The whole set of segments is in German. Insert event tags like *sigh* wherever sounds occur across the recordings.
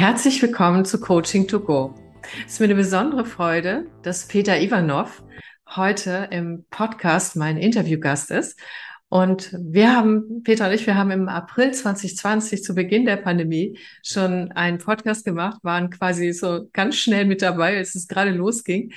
Herzlich willkommen zu Coaching to Go. Es ist mir eine besondere Freude, dass Peter Ivanov heute im Podcast mein Interviewgast ist. Und wir haben, Peter und ich, wir haben im April 2020 zu Beginn der Pandemie schon einen Podcast gemacht, waren quasi so ganz schnell mit dabei, als es gerade losging.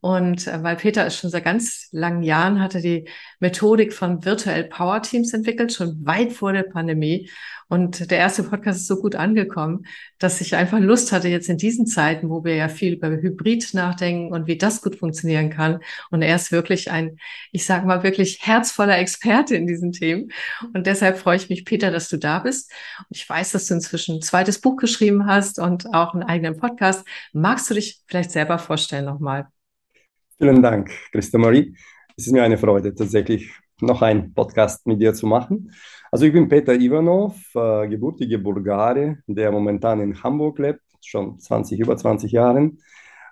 Und äh, weil Peter es schon seit ganz langen Jahren hatte die Methodik von Virtual Power Teams entwickelt, schon weit vor der Pandemie. Und der erste Podcast ist so gut angekommen, dass ich einfach Lust hatte, jetzt in diesen Zeiten, wo wir ja viel über Hybrid nachdenken und wie das gut funktionieren kann. Und er ist wirklich ein, ich sage mal, wirklich herzvoller Experte in diesen Themen. Und deshalb freue ich mich, Peter, dass du da bist. Und ich weiß, dass du inzwischen ein zweites Buch geschrieben hast und auch einen eigenen Podcast. Magst du dich vielleicht selber vorstellen nochmal? Vielen Dank, Christa Marie. Es ist mir eine Freude, tatsächlich noch einen Podcast mit dir zu machen. Also ich bin Peter Ivanov, äh, gebürtiger Bulgare, der momentan in Hamburg lebt, schon 20, über 20 Jahren.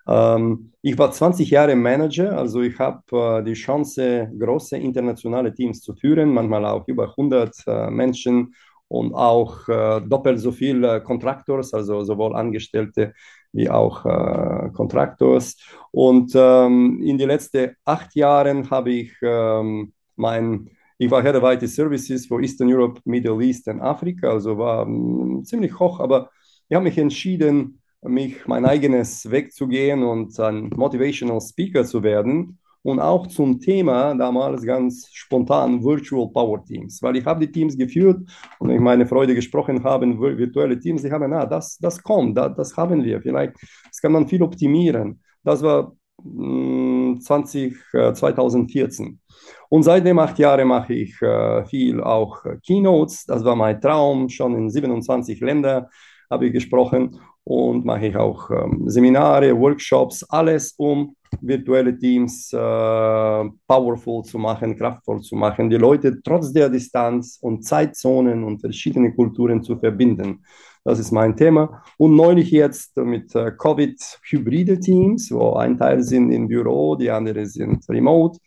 Ähm, ich war 20 Jahre Manager, also ich habe äh, die Chance, große internationale Teams zu führen, manchmal auch über 100 äh, Menschen und auch äh, doppelt so viel Contractors, also sowohl Angestellte wie auch äh. Und ähm, in den letzten acht Jahren habe ich ähm, mein ich war Head of IT Services für Eastern Europe, Middle East und Afrika, also war um, ziemlich hoch, aber ich habe mich entschieden, mich mein eigenes Weg zu gehen und ein Motivational Speaker zu werden und auch zum Thema damals ganz spontan Virtual Power Teams, weil ich habe die Teams geführt und ich meine Freude gesprochen haben, virtuelle Teams, die haben, na, das, das kommt, das, das haben wir, vielleicht das kann man viel optimieren. Das war 20, äh, 2014. Und seitdem acht Jahren mache ich äh, viel auch äh, Keynotes. Das war mein Traum. Schon in 27 Ländern habe ich gesprochen und mache ich auch ähm, Seminare, Workshops, alles um virtuelle Teams äh, powerful zu machen, kraftvoll zu machen, die Leute trotz der Distanz und Zeitzonen und verschiedene Kulturen zu verbinden. Das ist mein Thema. Und neulich jetzt mit äh, Covid hybride Teams, wo ein Teil sind im Büro, die anderen sind remote.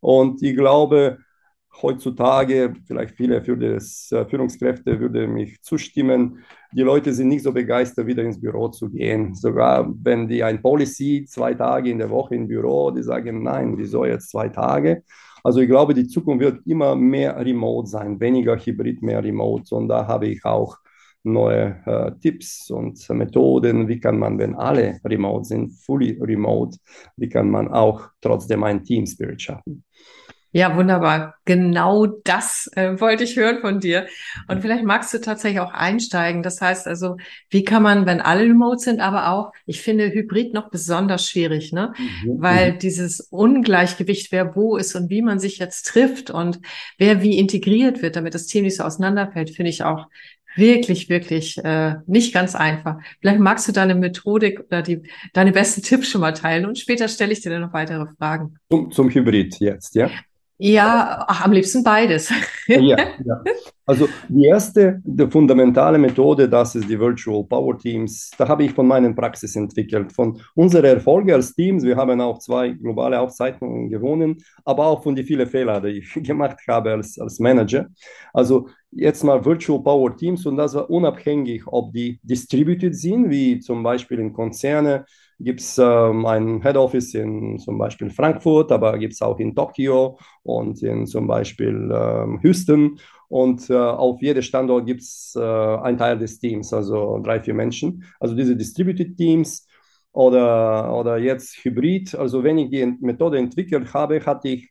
Und ich glaube, heutzutage, vielleicht viele für das, äh, Führungskräfte würde mich zustimmen, die Leute sind nicht so begeistert, wieder ins Büro zu gehen. Sogar wenn die ein Policy zwei Tage in der Woche im Büro, die sagen, nein, wieso jetzt zwei Tage? Also ich glaube, die Zukunft wird immer mehr remote sein, weniger hybrid, mehr remote. Und da habe ich auch neue äh, Tipps und Methoden, wie kann man, wenn alle remote sind, fully remote, wie kann man auch trotzdem ein Team Spirit schaffen. Ja, wunderbar. Genau das äh, wollte ich hören von dir. Und vielleicht magst du tatsächlich auch einsteigen. Das heißt also, wie kann man, wenn alle remote sind, aber auch, ich finde Hybrid noch besonders schwierig, ne? Mhm. Weil mhm. dieses Ungleichgewicht, wer wo ist und wie man sich jetzt trifft und wer wie integriert wird, damit das Team nicht so auseinanderfällt, finde ich auch wirklich, wirklich äh, nicht ganz einfach. Vielleicht magst du deine Methodik oder die, deine besten Tipps schon mal teilen und später stelle ich dir dann noch weitere Fragen. Zum, zum Hybrid jetzt, ja? Ja, ach, am liebsten beides. ja, ja. Also die erste, die fundamentale Methode, das ist die Virtual Power Teams. Da habe ich von meinen Praxis entwickelt. Von unseren Erfolgen als Teams, wir haben auch zwei globale Aufzeichnungen gewonnen, aber auch von den vielen Fehlern, die ich *laughs* gemacht habe als, als Manager. Also jetzt mal Virtual Power Teams und das war unabhängig, ob die distributed sind, wie zum Beispiel in Konzerne gibt es ähm, ein Head Office in zum Beispiel Frankfurt, aber gibt es auch in Tokio und in zum Beispiel ähm, Houston. Und äh, auf jedem Standort gibt es äh, einen Teil des Teams, also drei, vier Menschen. Also diese Distributed Teams oder, oder jetzt Hybrid. Also wenn ich die Methode entwickelt habe, hatte ich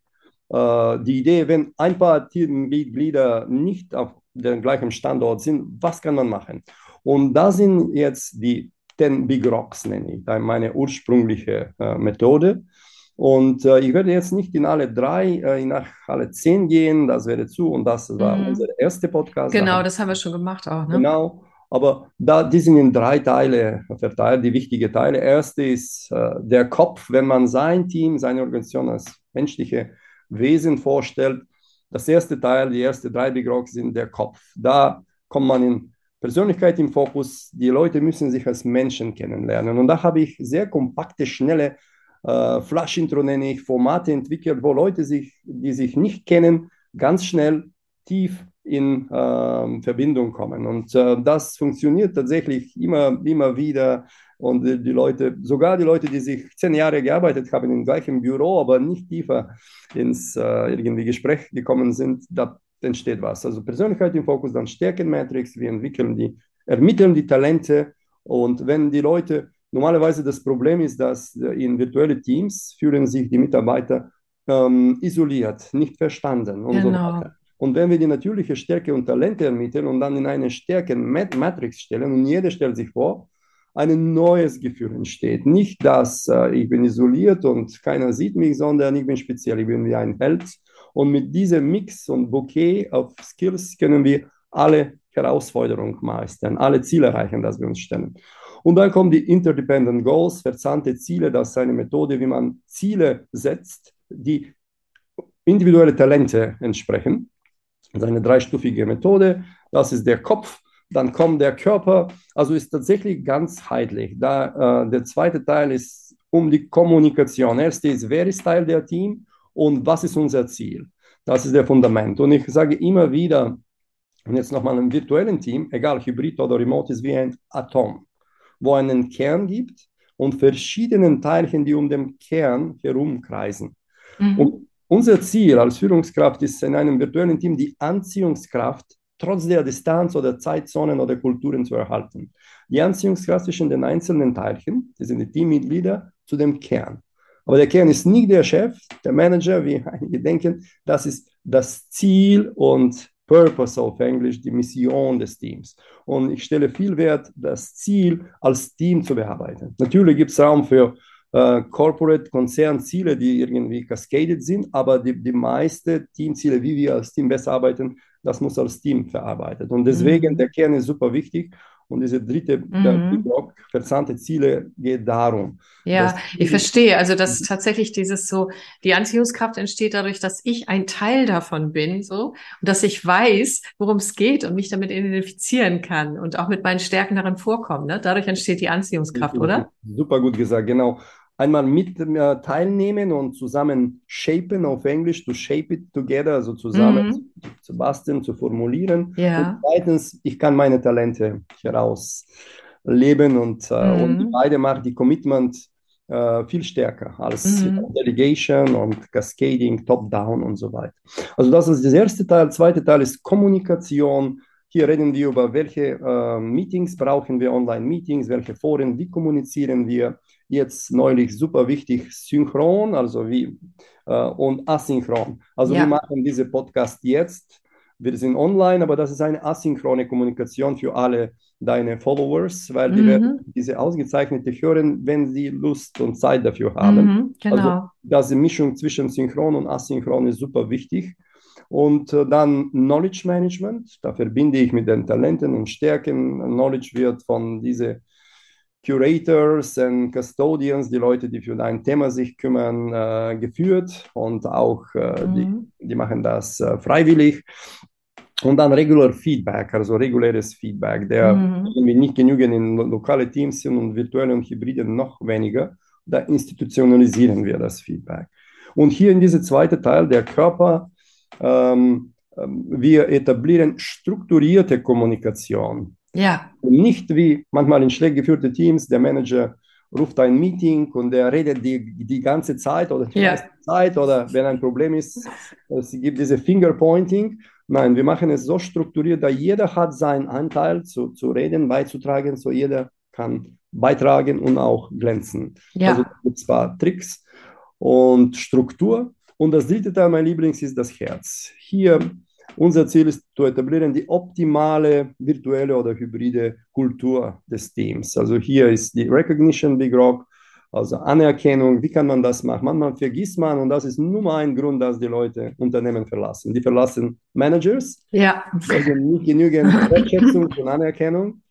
äh, die Idee, wenn ein paar Teammitglieder nicht auf dem gleichen Standort sind, was kann man machen? Und da sind jetzt die den Big Rocks nenne ich, meine ursprüngliche äh, Methode. Und äh, ich werde jetzt nicht in alle drei, äh, nach alle zehn gehen, das wäre zu. Und das war mhm. unser erster Podcast. Genau, das haben wir schon gemacht auch. Ne? Genau. Aber da, die sind in drei Teile verteilt, die wichtigen Teile. Erste ist äh, der Kopf, wenn man sein Team, seine Organisation als menschliche Wesen vorstellt. Das erste Teil, die ersten drei Big Rocks sind der Kopf. Da kommt man in Persönlichkeit im Fokus. Die Leute müssen sich als Menschen kennenlernen. Und da habe ich sehr kompakte, schnelle äh, Flash-Intro, nenne ich, Formate entwickelt, wo Leute, sich, die sich nicht kennen, ganz schnell tief in äh, Verbindung kommen. Und äh, das funktioniert tatsächlich immer, immer wieder. Und die, die, Leute, sogar die Leute, die sich zehn Jahre gearbeitet haben im gleichen Büro, aber nicht tiefer ins äh, irgendwie Gespräch gekommen sind, da entsteht was. Also Persönlichkeit im Fokus, dann Stärkenmatrix, wir entwickeln die, ermitteln die Talente. Und wenn die Leute, normalerweise das Problem ist, dass in virtuelle Teams fühlen sich die Mitarbeiter ähm, isoliert, nicht verstanden und genau. so weiter. Und wenn wir die natürliche Stärke und Talente ermitteln und dann in eine Stärken-Matrix stellen und jeder stellt sich vor, ein neues Gefühl entsteht. Nicht, dass äh, ich bin isoliert und keiner sieht mich, sondern ich bin speziell, ich bin wie ein Held. Und mit diesem Mix und Bouquet auf Skills können wir alle Herausforderungen meistern, alle Ziele erreichen, die wir uns stellen. Und dann kommen die Interdependent Goals, verzahnte Ziele. Das ist eine Methode, wie man Ziele setzt, die individuelle Talente entsprechen. Das ist eine dreistufige Methode. Das ist der Kopf, dann kommt der Körper. Also ist tatsächlich ganzheitlich. Da, äh, der zweite Teil ist um die Kommunikation. Erste ist, wer ist Teil der Team und was ist unser Ziel? Das ist der Fundament. Und ich sage immer wieder, und jetzt nochmal im virtuellen Team, egal Hybrid oder Remote, ist wie ein Atom, wo einen Kern gibt und verschiedene Teilchen, die um den Kern herumkreisen. Mhm. Und unser Ziel als Führungskraft ist in einem virtuellen Team die Anziehungskraft trotz der Distanz oder Zeitzonen oder Kulturen zu erhalten. Die Anziehungskraft zwischen den einzelnen Teilchen, das sind die Teammitglieder, zu dem Kern. Aber der Kern ist nicht der Chef, der Manager, wie *laughs* einige denken. Das ist das Ziel und Purpose auf Englisch, die Mission des Teams. Und ich stelle viel Wert, das Ziel als Team zu bearbeiten. Natürlich gibt es Raum für äh, Corporate Konzernziele, die irgendwie cascaded sind, aber die, die meisten Teamziele, wie wir als Team besser arbeiten, das muss als Team verarbeitet. Und deswegen, mhm. der Kern ist super wichtig. Und diese dritte mhm. Block, verzahnte Ziele, geht darum. Ja, ich verstehe. Also, dass tatsächlich dieses so, die Anziehungskraft entsteht dadurch, dass ich ein Teil davon bin, so, und dass ich weiß, worum es geht und mich damit identifizieren kann und auch mit meinen Stärken darin vorkommen. Ne? Dadurch entsteht die Anziehungskraft, oder? Super gut gesagt, genau einmal mit äh, teilnehmen und zusammen shapen auf Englisch, to shape it together, also zusammen mhm. zu, basteln, zu formulieren. Ja. Und zweitens, ich kann meine Talente herausleben und, äh, mhm. und beide machen die Commitment äh, viel stärker als mhm. Delegation und Cascading, Top-Down und so weiter. Also das ist der erste Teil. Der zweite Teil ist Kommunikation. Hier reden wir über welche äh, Meetings brauchen wir, Online-Meetings, welche Foren, wie kommunizieren wir jetzt neulich super wichtig, synchron, also wie äh, und asynchron. Also ja. wir machen diese Podcast jetzt. Wir sind online, aber das ist eine asynchrone Kommunikation für alle deine Followers, weil die mhm. werden diese ausgezeichnete hören, wenn sie Lust und Zeit dafür haben. Mhm, genau. Also diese Mischung zwischen synchron und asynchron ist super wichtig. Und äh, dann Knowledge Management, da verbinde ich mit den Talenten und Stärken. Knowledge wird von diesen Curators und Custodians, die Leute, die für ein Thema sich kümmern, äh, geführt und auch äh, mhm. die, die machen das äh, freiwillig. Und dann Regular Feedback, also reguläres Feedback, der mhm. nicht genügend in lokale Teams sind und virtuelle und hybride noch weniger. Da institutionalisieren wir das Feedback. Und hier in diesem zweiten Teil, der Körper, ähm, ähm wir etablieren strukturierte Kommunikation. Ja. Nicht wie manchmal in schlecht geführten Teams, der Manager ruft ein Meeting und der redet die, die ganze Zeit oder die ja. meiste Zeit oder wenn ein Problem ist, es gibt diese Fingerpointing. Nein, wir machen es so strukturiert, da jeder hat seinen Anteil zu, zu reden, beizutragen, so jeder kann beitragen und auch glänzen. Ja. Also es gibt zwar Tricks und Struktur. Und das dritte Teil, mein Lieblings, ist das Herz. Hier unser Ziel ist zu etablieren die optimale virtuelle oder hybride Kultur des Teams. Also hier ist die Recognition Big Rock, also Anerkennung. Wie kann man das machen? Manchmal vergisst man und das ist nur ein Grund, dass die Leute Unternehmen verlassen. Die verlassen Managers, ja. also nicht genügend Wertschätzung und Anerkennung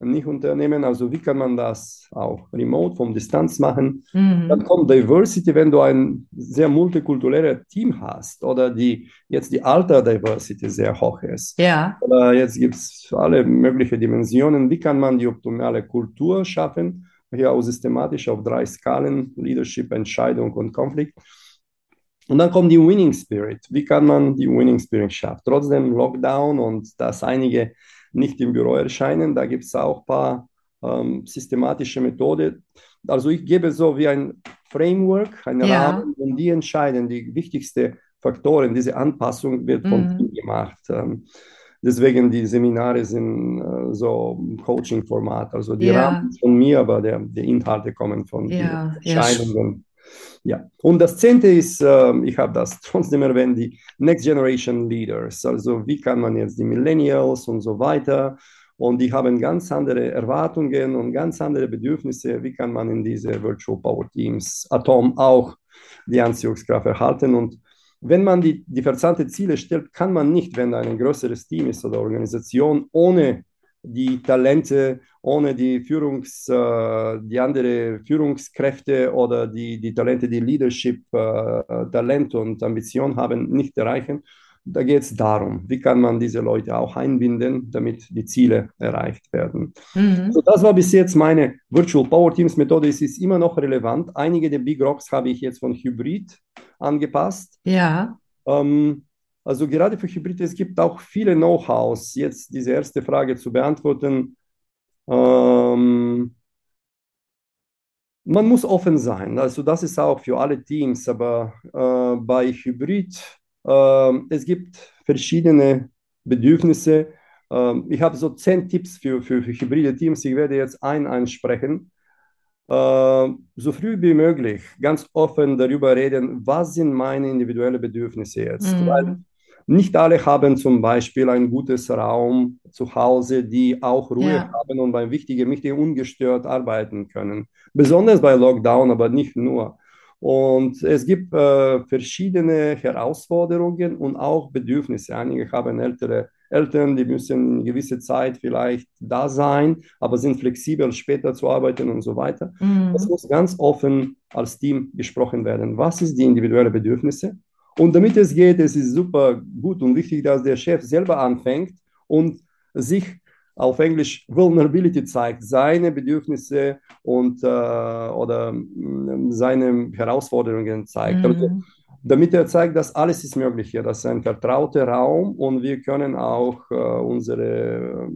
nicht Unternehmen. Also wie kann man das auch remote vom Distanz machen? Mhm. Dann kommt Diversity, wenn du ein sehr multikulturelles Team hast oder die jetzt die Alter Diversity sehr hoch ist. Ja. Oder jetzt gibt es alle möglichen Dimensionen. Wie kann man die optimale Kultur schaffen? Hier auch systematisch auf drei Skalen: Leadership, Entscheidung und Konflikt. Und dann kommt die Winning Spirit. Wie kann man die Winning Spirit schaffen? Trotzdem Lockdown und dass einige nicht im Büro erscheinen, da gibt es auch ein paar ähm, systematische Methoden. Also ich gebe so wie ein Framework, einen ja. Rahmen und die entscheiden, die wichtigsten Faktoren, diese Anpassung wird von mhm. Team gemacht. Ähm, deswegen die Seminare sind äh, so Coaching-Format, also die ja. Rahmen von mir, aber der, die Inhalte kommen von ja. Entscheidungen. Ja, und das zehnte ist, äh, ich habe das trotzdem erwähnt, die Next Generation Leaders. Also wie kann man jetzt die Millennials und so weiter und die haben ganz andere Erwartungen und ganz andere Bedürfnisse. Wie kann man in diese Virtual Power Teams Atom auch die Anziehungskraft erhalten? Und wenn man die, die verzahlte Ziele stellt, kann man nicht, wenn ein größeres Team ist oder Organisation, ohne die Talente, ohne die Führungs, äh, die andere Führungskräfte oder die, die Talente, die Leadership, äh, Talent und Ambition haben, nicht erreichen. Da geht es darum, wie kann man diese Leute auch einbinden, damit die Ziele erreicht werden. Mhm. Also das war bis jetzt meine Virtual Power Teams Methode. Es ist immer noch relevant. Einige der Big Rocks habe ich jetzt von Hybrid angepasst. Ja. Ähm, also gerade für Hybrid, es gibt auch viele Know-hows. Jetzt diese erste Frage zu beantworten. Ähm, man muss offen sein. Also das ist auch für alle Teams. Aber äh, bei Hybrid, äh, es gibt verschiedene Bedürfnisse. Äh, ich habe so zehn Tipps für, für, für hybride Teams. Ich werde jetzt ein einsprechen. Äh, so früh wie möglich ganz offen darüber reden, was sind meine individuellen Bedürfnisse jetzt. Mhm. Weil nicht alle haben zum Beispiel ein gutes Raum zu Hause, die auch Ruhe ja. haben und beim wichtigen Meeting ungestört arbeiten können. Besonders bei Lockdown, aber nicht nur. Und es gibt äh, verschiedene Herausforderungen und auch Bedürfnisse. Einige haben ältere Eltern, die müssen eine gewisse Zeit vielleicht da sein, aber sind flexibel, später zu arbeiten und so weiter. Mhm. Das muss ganz offen als Team gesprochen werden. Was ist die individuelle Bedürfnisse? Und damit es geht, es ist super gut und wichtig, dass der Chef selber anfängt und sich auf Englisch Vulnerability zeigt, seine Bedürfnisse und äh, oder äh, seine Herausforderungen zeigt. Mhm. Damit er zeigt, dass alles ist möglich hier. Das ist ein vertrauter Raum und wir können auch äh, unsere äh,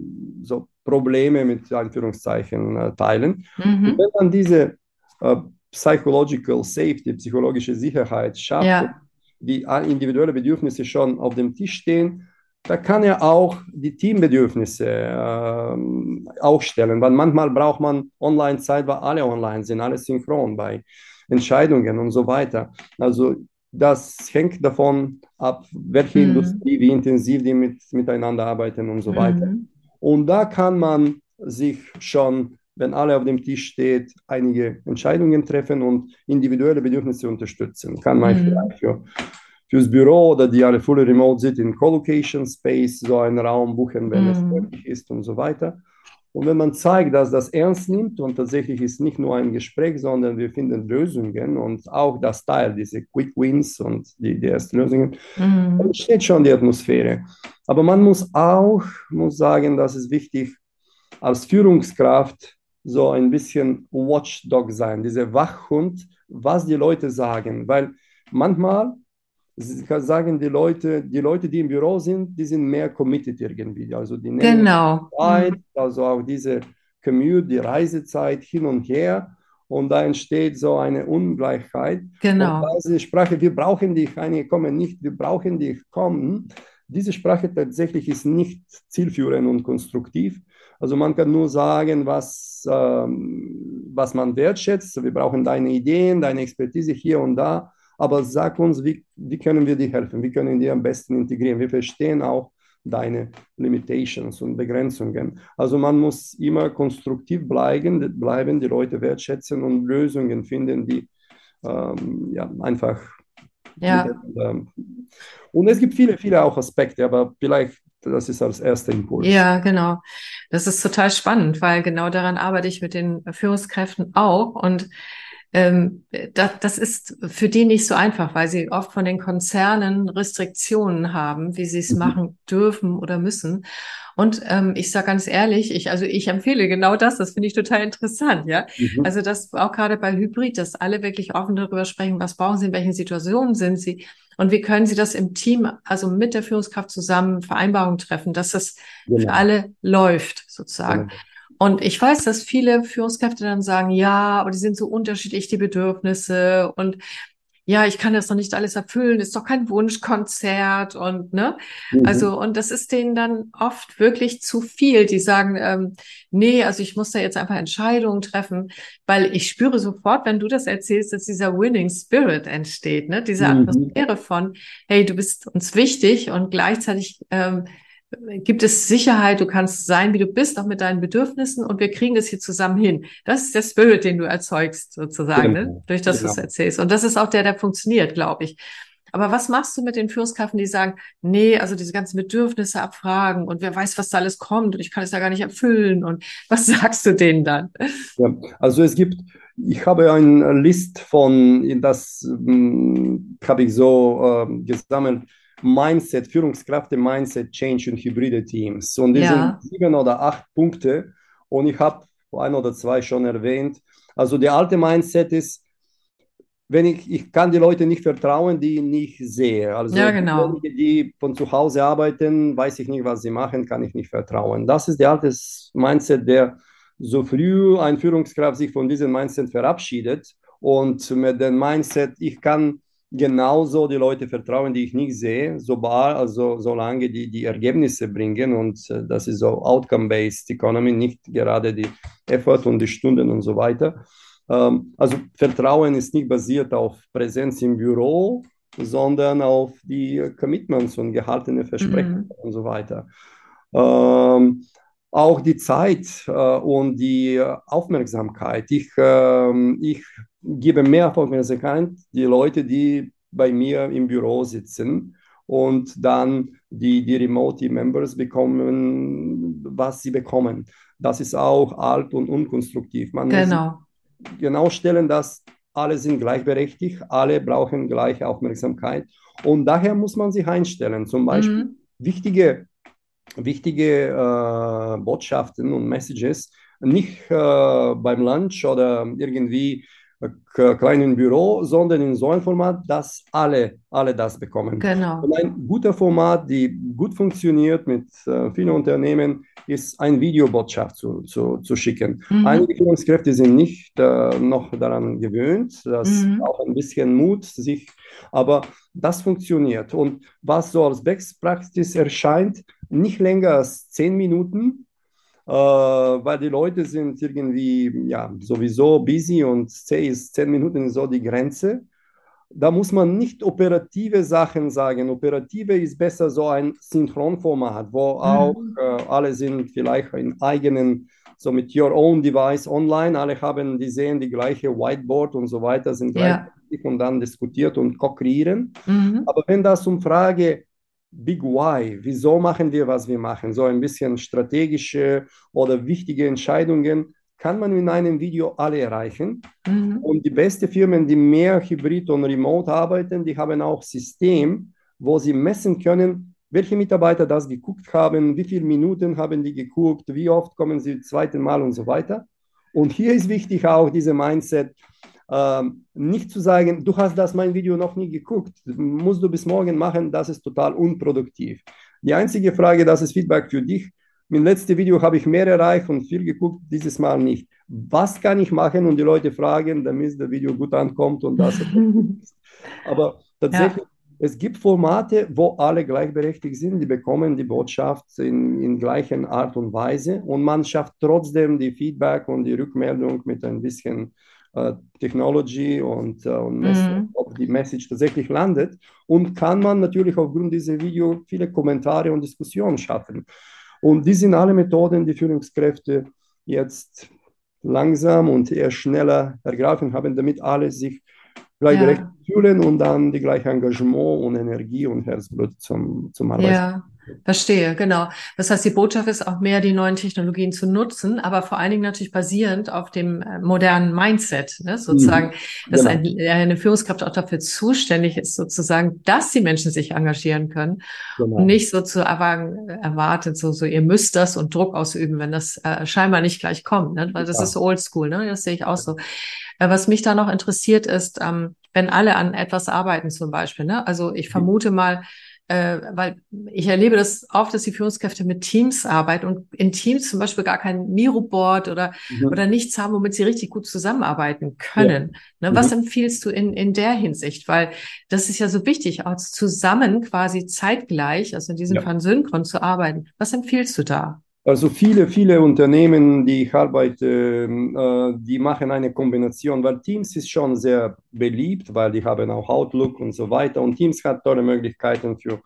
so Probleme mit Anführungszeichen äh, teilen. Mhm. Wenn man diese äh, Psychological Safety, psychologische Sicherheit schafft, ja die individuellen Bedürfnisse schon auf dem Tisch stehen, da kann er auch die Teambedürfnisse äh, aufstellen, weil manchmal braucht man Online-Zeit, weil alle online sind, alle synchron bei Entscheidungen und so weiter. Also das hängt davon ab, welche mhm. Industrie, wie intensiv die mit, miteinander arbeiten und so mhm. weiter. Und da kann man sich schon, wenn alle auf dem Tisch steht, einige Entscheidungen treffen und individuelle Bedürfnisse unterstützen. Kann man mhm. vielleicht für fürs Büro oder die alle fully remote sind, in Colocation Space so einen Raum buchen, wenn mhm. es möglich ist und so weiter. Und wenn man zeigt, dass das ernst nimmt und tatsächlich ist nicht nur ein Gespräch, sondern wir finden Lösungen und auch das Teil, diese Quick Wins und die, die ersten Lösungen, mhm. dann steht schon die Atmosphäre. Aber man muss auch, muss sagen, das ist wichtig, als Führungskraft so ein bisschen Watchdog sein, dieser Wachhund, was die Leute sagen, weil manchmal sagen die Leute, die Leute, die im Büro sind, die sind mehr committed irgendwie. Also die nehmen genau. Zeit, also auch diese Commute, die Reisezeit hin und her. Und da entsteht so eine Ungleichheit. Genau. Und diese Sprache, wir brauchen dich, einige kommen nicht, wir brauchen dich, kommen. Diese Sprache tatsächlich ist nicht zielführend und konstruktiv. Also man kann nur sagen, was, ähm, was man wertschätzt. Wir brauchen deine Ideen, deine Expertise hier und da aber sag uns, wie, wie können wir dir helfen? Wie können wir dir am besten integrieren? Wir verstehen auch deine Limitations und Begrenzungen. Also man muss immer konstruktiv bleiben, bleiben die Leute wertschätzen und Lösungen finden, die ähm, ja, einfach ja. Ähm, und es gibt viele, viele auch Aspekte, aber vielleicht das ist als erster Impuls. Ja, genau. Das ist total spannend, weil genau daran arbeite ich mit den Führungskräften auch. Und ähm, das, das ist für die nicht so einfach, weil sie oft von den Konzernen Restriktionen haben, wie sie es mhm. machen dürfen oder müssen. Und ähm, ich sage ganz ehrlich, ich, also ich empfehle genau das, das finde ich total interessant, ja. Mhm. Also das auch gerade bei Hybrid, dass alle wirklich offen darüber sprechen, was brauchen sie, in welchen Situationen sind sie und wie können sie das im Team, also mit der Führungskraft zusammen Vereinbarungen treffen, dass das genau. für alle läuft, sozusagen. Genau. Und ich weiß, dass viele Führungskräfte dann sagen, ja, aber die sind so unterschiedlich, die Bedürfnisse und ja, ich kann das noch nicht alles erfüllen, ist doch kein Wunschkonzert und ne, mhm. also und das ist denen dann oft wirklich zu viel. Die sagen, ähm, nee, also ich muss da jetzt einfach Entscheidungen treffen, weil ich spüre sofort, wenn du das erzählst, dass dieser Winning Spirit entsteht, ne, diese mhm. Atmosphäre von, hey, du bist uns wichtig und gleichzeitig ähm, gibt es Sicherheit, du kannst sein, wie du bist, auch mit deinen Bedürfnissen und wir kriegen das hier zusammen hin. Das ist der Spirit, den du erzeugst, sozusagen, genau. ne? durch das genau. du es erzählst. Und das ist auch der, der funktioniert, glaube ich. Aber was machst du mit den Führungskräften, die sagen, nee, also diese ganzen Bedürfnisse abfragen und wer weiß, was da alles kommt und ich kann es ja gar nicht erfüllen und *laughs* was sagst du denen dann? Ja, also es gibt, ich habe eine List von, das hm, habe ich so äh, gesammelt, Mindset, Führungskräfte, Mindset, Change und hybride Teams. Und die ja. sind sieben oder acht Punkte. Und ich habe ein oder zwei schon erwähnt. Also der alte Mindset ist, wenn ich, ich kann die Leute nicht vertrauen, die ich nicht sehe. Also ja, genau. die, die von zu Hause arbeiten, weiß ich nicht, was sie machen, kann ich nicht vertrauen. Das ist der alte Mindset, der so früh ein Führungskraft sich von diesem Mindset verabschiedet und mit dem Mindset, ich kann genauso die Leute vertrauen, die ich nicht sehe, sobald, also solange die die Ergebnisse bringen und äh, das ist so Outcome-based Economy, nicht gerade die Effort und die Stunden und so weiter. Ähm, also Vertrauen ist nicht basiert auf Präsenz im Büro, sondern auf die Commitments und gehaltene Versprechen mhm. und so weiter. Ähm, auch die Zeit äh, und die Aufmerksamkeit. Ich, äh, ich gebe mehr Aufmerksamkeit die Leute, die bei mir im Büro sitzen und dann die, die Remote-Members bekommen, was sie bekommen. Das ist auch alt und unkonstruktiv. Man genau. muss genau stellen, dass alle sind gleichberechtigt, alle brauchen gleiche Aufmerksamkeit und daher muss man sich einstellen. Zum Beispiel mhm. wichtige wichtige äh, Botschaften und Messages nicht äh, beim Lunch oder irgendwie kleinen Büro, sondern in so einem Format, dass alle, alle das bekommen. Genau. Und ein guter Format, die gut funktioniert mit äh, vielen Unternehmen, ist ein Videobotschaft zu, zu, zu schicken. Mhm. Einige Führungskräfte sind nicht äh, noch daran gewöhnt, das mhm. auch ein bisschen Mut, sich, aber das funktioniert. Und was so als Best Practice erscheint, nicht länger als zehn Minuten, äh, weil die Leute sind irgendwie ja, sowieso busy und zehn, zehn Minuten ist so die Grenze. Da muss man nicht operative Sachen sagen. Operative ist besser so ein Synchronformat, wo mhm. auch äh, alle sind vielleicht in eigenen, so mit your own device online, alle haben, die sehen die gleiche Whiteboard und so weiter, sind ja. gleich und dann diskutiert und ko-kreieren. Mhm. Aber wenn das um Frage Big Why, wieso machen wir, was wir machen, so ein bisschen strategische oder wichtige Entscheidungen, kann man in einem Video alle erreichen. Mhm. Und die besten Firmen, die mehr Hybrid und Remote arbeiten, die haben auch System, wo sie messen können, welche Mitarbeiter das geguckt haben, wie viele Minuten haben die geguckt, wie oft kommen sie zum zweiten Mal und so weiter. Und hier ist wichtig auch diese Mindset, nicht zu sagen, du hast das mein Video noch nie geguckt, musst du bis morgen machen, das ist total unproduktiv. Die einzige Frage, das ist Feedback für dich. Mit letzten Video habe ich mehr erreicht und viel geguckt, dieses Mal nicht. Was kann ich machen und die Leute fragen, damit das Video gut ankommt und das. *laughs* Aber tatsächlich, ja. es gibt Formate, wo alle gleichberechtigt sind, die bekommen die Botschaft in, in gleicher Art und Weise und man schafft trotzdem die Feedback und die Rückmeldung mit ein bisschen Technology und, äh, und mhm. ob die Message tatsächlich landet. Und kann man natürlich aufgrund dieser Video viele Kommentare und Diskussionen schaffen. Und die sind alle Methoden, die Führungskräfte jetzt langsam und eher schneller ergreifen haben, damit alle sich gleichberechtigt ja. fühlen und dann die gleiche Engagement und Energie und Herzblut zum, zum Arbeiten. Ja. Verstehe, genau. Das heißt, die Botschaft ist auch mehr, die neuen Technologien zu nutzen, aber vor allen Dingen natürlich basierend auf dem äh, modernen Mindset, ne? sozusagen, mhm. dass genau. ein, eine Führungskraft auch dafür zuständig ist, sozusagen, dass die Menschen sich engagieren können genau. und nicht so zu erwarten, erwartet, so, so, ihr müsst das und Druck ausüben, wenn das äh, scheinbar nicht gleich kommt, ne? weil das ja. ist oldschool, ne? das sehe ich auch so. Äh, was mich da noch interessiert ist, ähm, wenn alle an etwas arbeiten zum Beispiel. Ne? Also ich mhm. vermute mal, äh, weil ich erlebe das oft, dass die Führungskräfte mit Teams arbeiten und in Teams zum Beispiel gar kein Miro-Board oder, mhm. oder nichts haben, womit sie richtig gut zusammenarbeiten können. Ja. Ne? Was mhm. empfiehlst du in, in der Hinsicht? Weil das ist ja so wichtig, auch zusammen quasi zeitgleich, also in diesem ja. Fall synchron zu arbeiten. Was empfiehlst du da? Also viele, viele Unternehmen, die ich arbeite, äh, die machen eine Kombination, weil Teams ist schon sehr beliebt, weil die haben auch Outlook und so weiter und Teams hat tolle Möglichkeiten für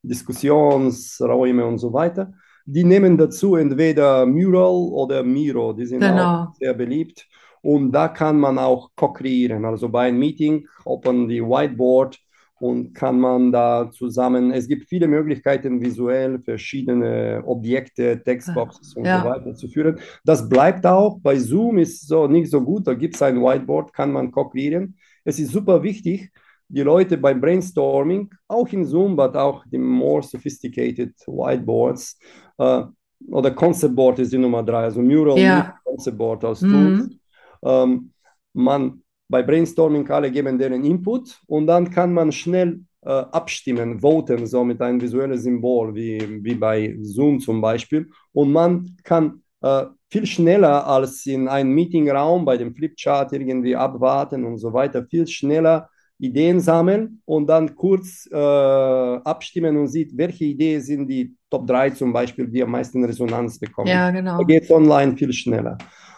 Diskussionsräume und so weiter. Die nehmen dazu entweder Mural oder Miro, die sind genau. auch sehr beliebt und da kann man auch co-kreieren. Also bei einem Meeting open die Whiteboard und kann man da zusammen, es gibt viele Möglichkeiten, visuell verschiedene Objekte, Textboxes und ja. so weiter zu führen. Das bleibt auch. Bei Zoom ist so nicht so gut. Da gibt es ein Whiteboard, kann man kopieren. Es ist super wichtig, die Leute beim Brainstorming, auch in Zoom, aber auch die more sophisticated Whiteboards äh, oder Concept Board ist die Nummer drei, also Mural, ja. Concept Board als mhm. Tools. Ähm, man bei Brainstorming alle geben deren Input und dann kann man schnell äh, abstimmen, voten, so mit einem visuellen Symbol, wie, wie bei Zoom zum Beispiel. Und man kann äh, viel schneller als in einem Meetingraum bei dem Flipchart irgendwie abwarten und so weiter, viel schneller Ideen sammeln und dann kurz äh, abstimmen und sieht, welche Ideen sind die Top 3 zum Beispiel, die am meisten Resonanz bekommen. Ja, genau. Da geht es online viel schneller.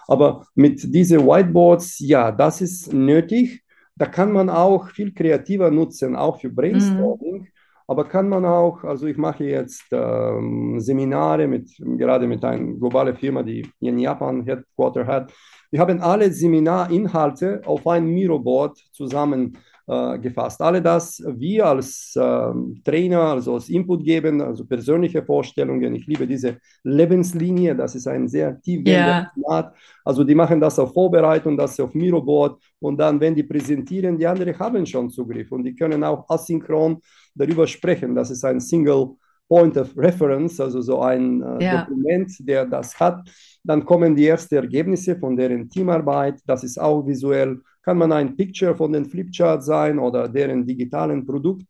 Aber mit diesen Whiteboards, ja, das ist nötig. Da kann man auch viel kreativer nutzen, auch für Brainstorming. Mhm. Aber kann man auch, also ich mache jetzt ähm, Seminare mit, gerade mit einer globalen Firma, die in Japan Headquarter hat. Wir haben alle Seminarinhalte auf ein Miro-Board zusammen gefasst. Alle das wir als äh, Trainer, also als Input geben, also persönliche Vorstellungen. Ich liebe diese Lebenslinie, das ist ein sehr tiefgehender yeah. Also die machen das auf Vorbereitung, das auf Miro-Board und dann, wenn die präsentieren, die anderen haben schon Zugriff und die können auch asynchron darüber sprechen. Das ist ein Single Point of Reference, also so ein äh, yeah. Dokument, der das hat. Dann kommen die ersten Ergebnisse von deren Teamarbeit. Das ist auch visuell kann man ein Picture von den Flipchart sein oder deren digitalen Produkt.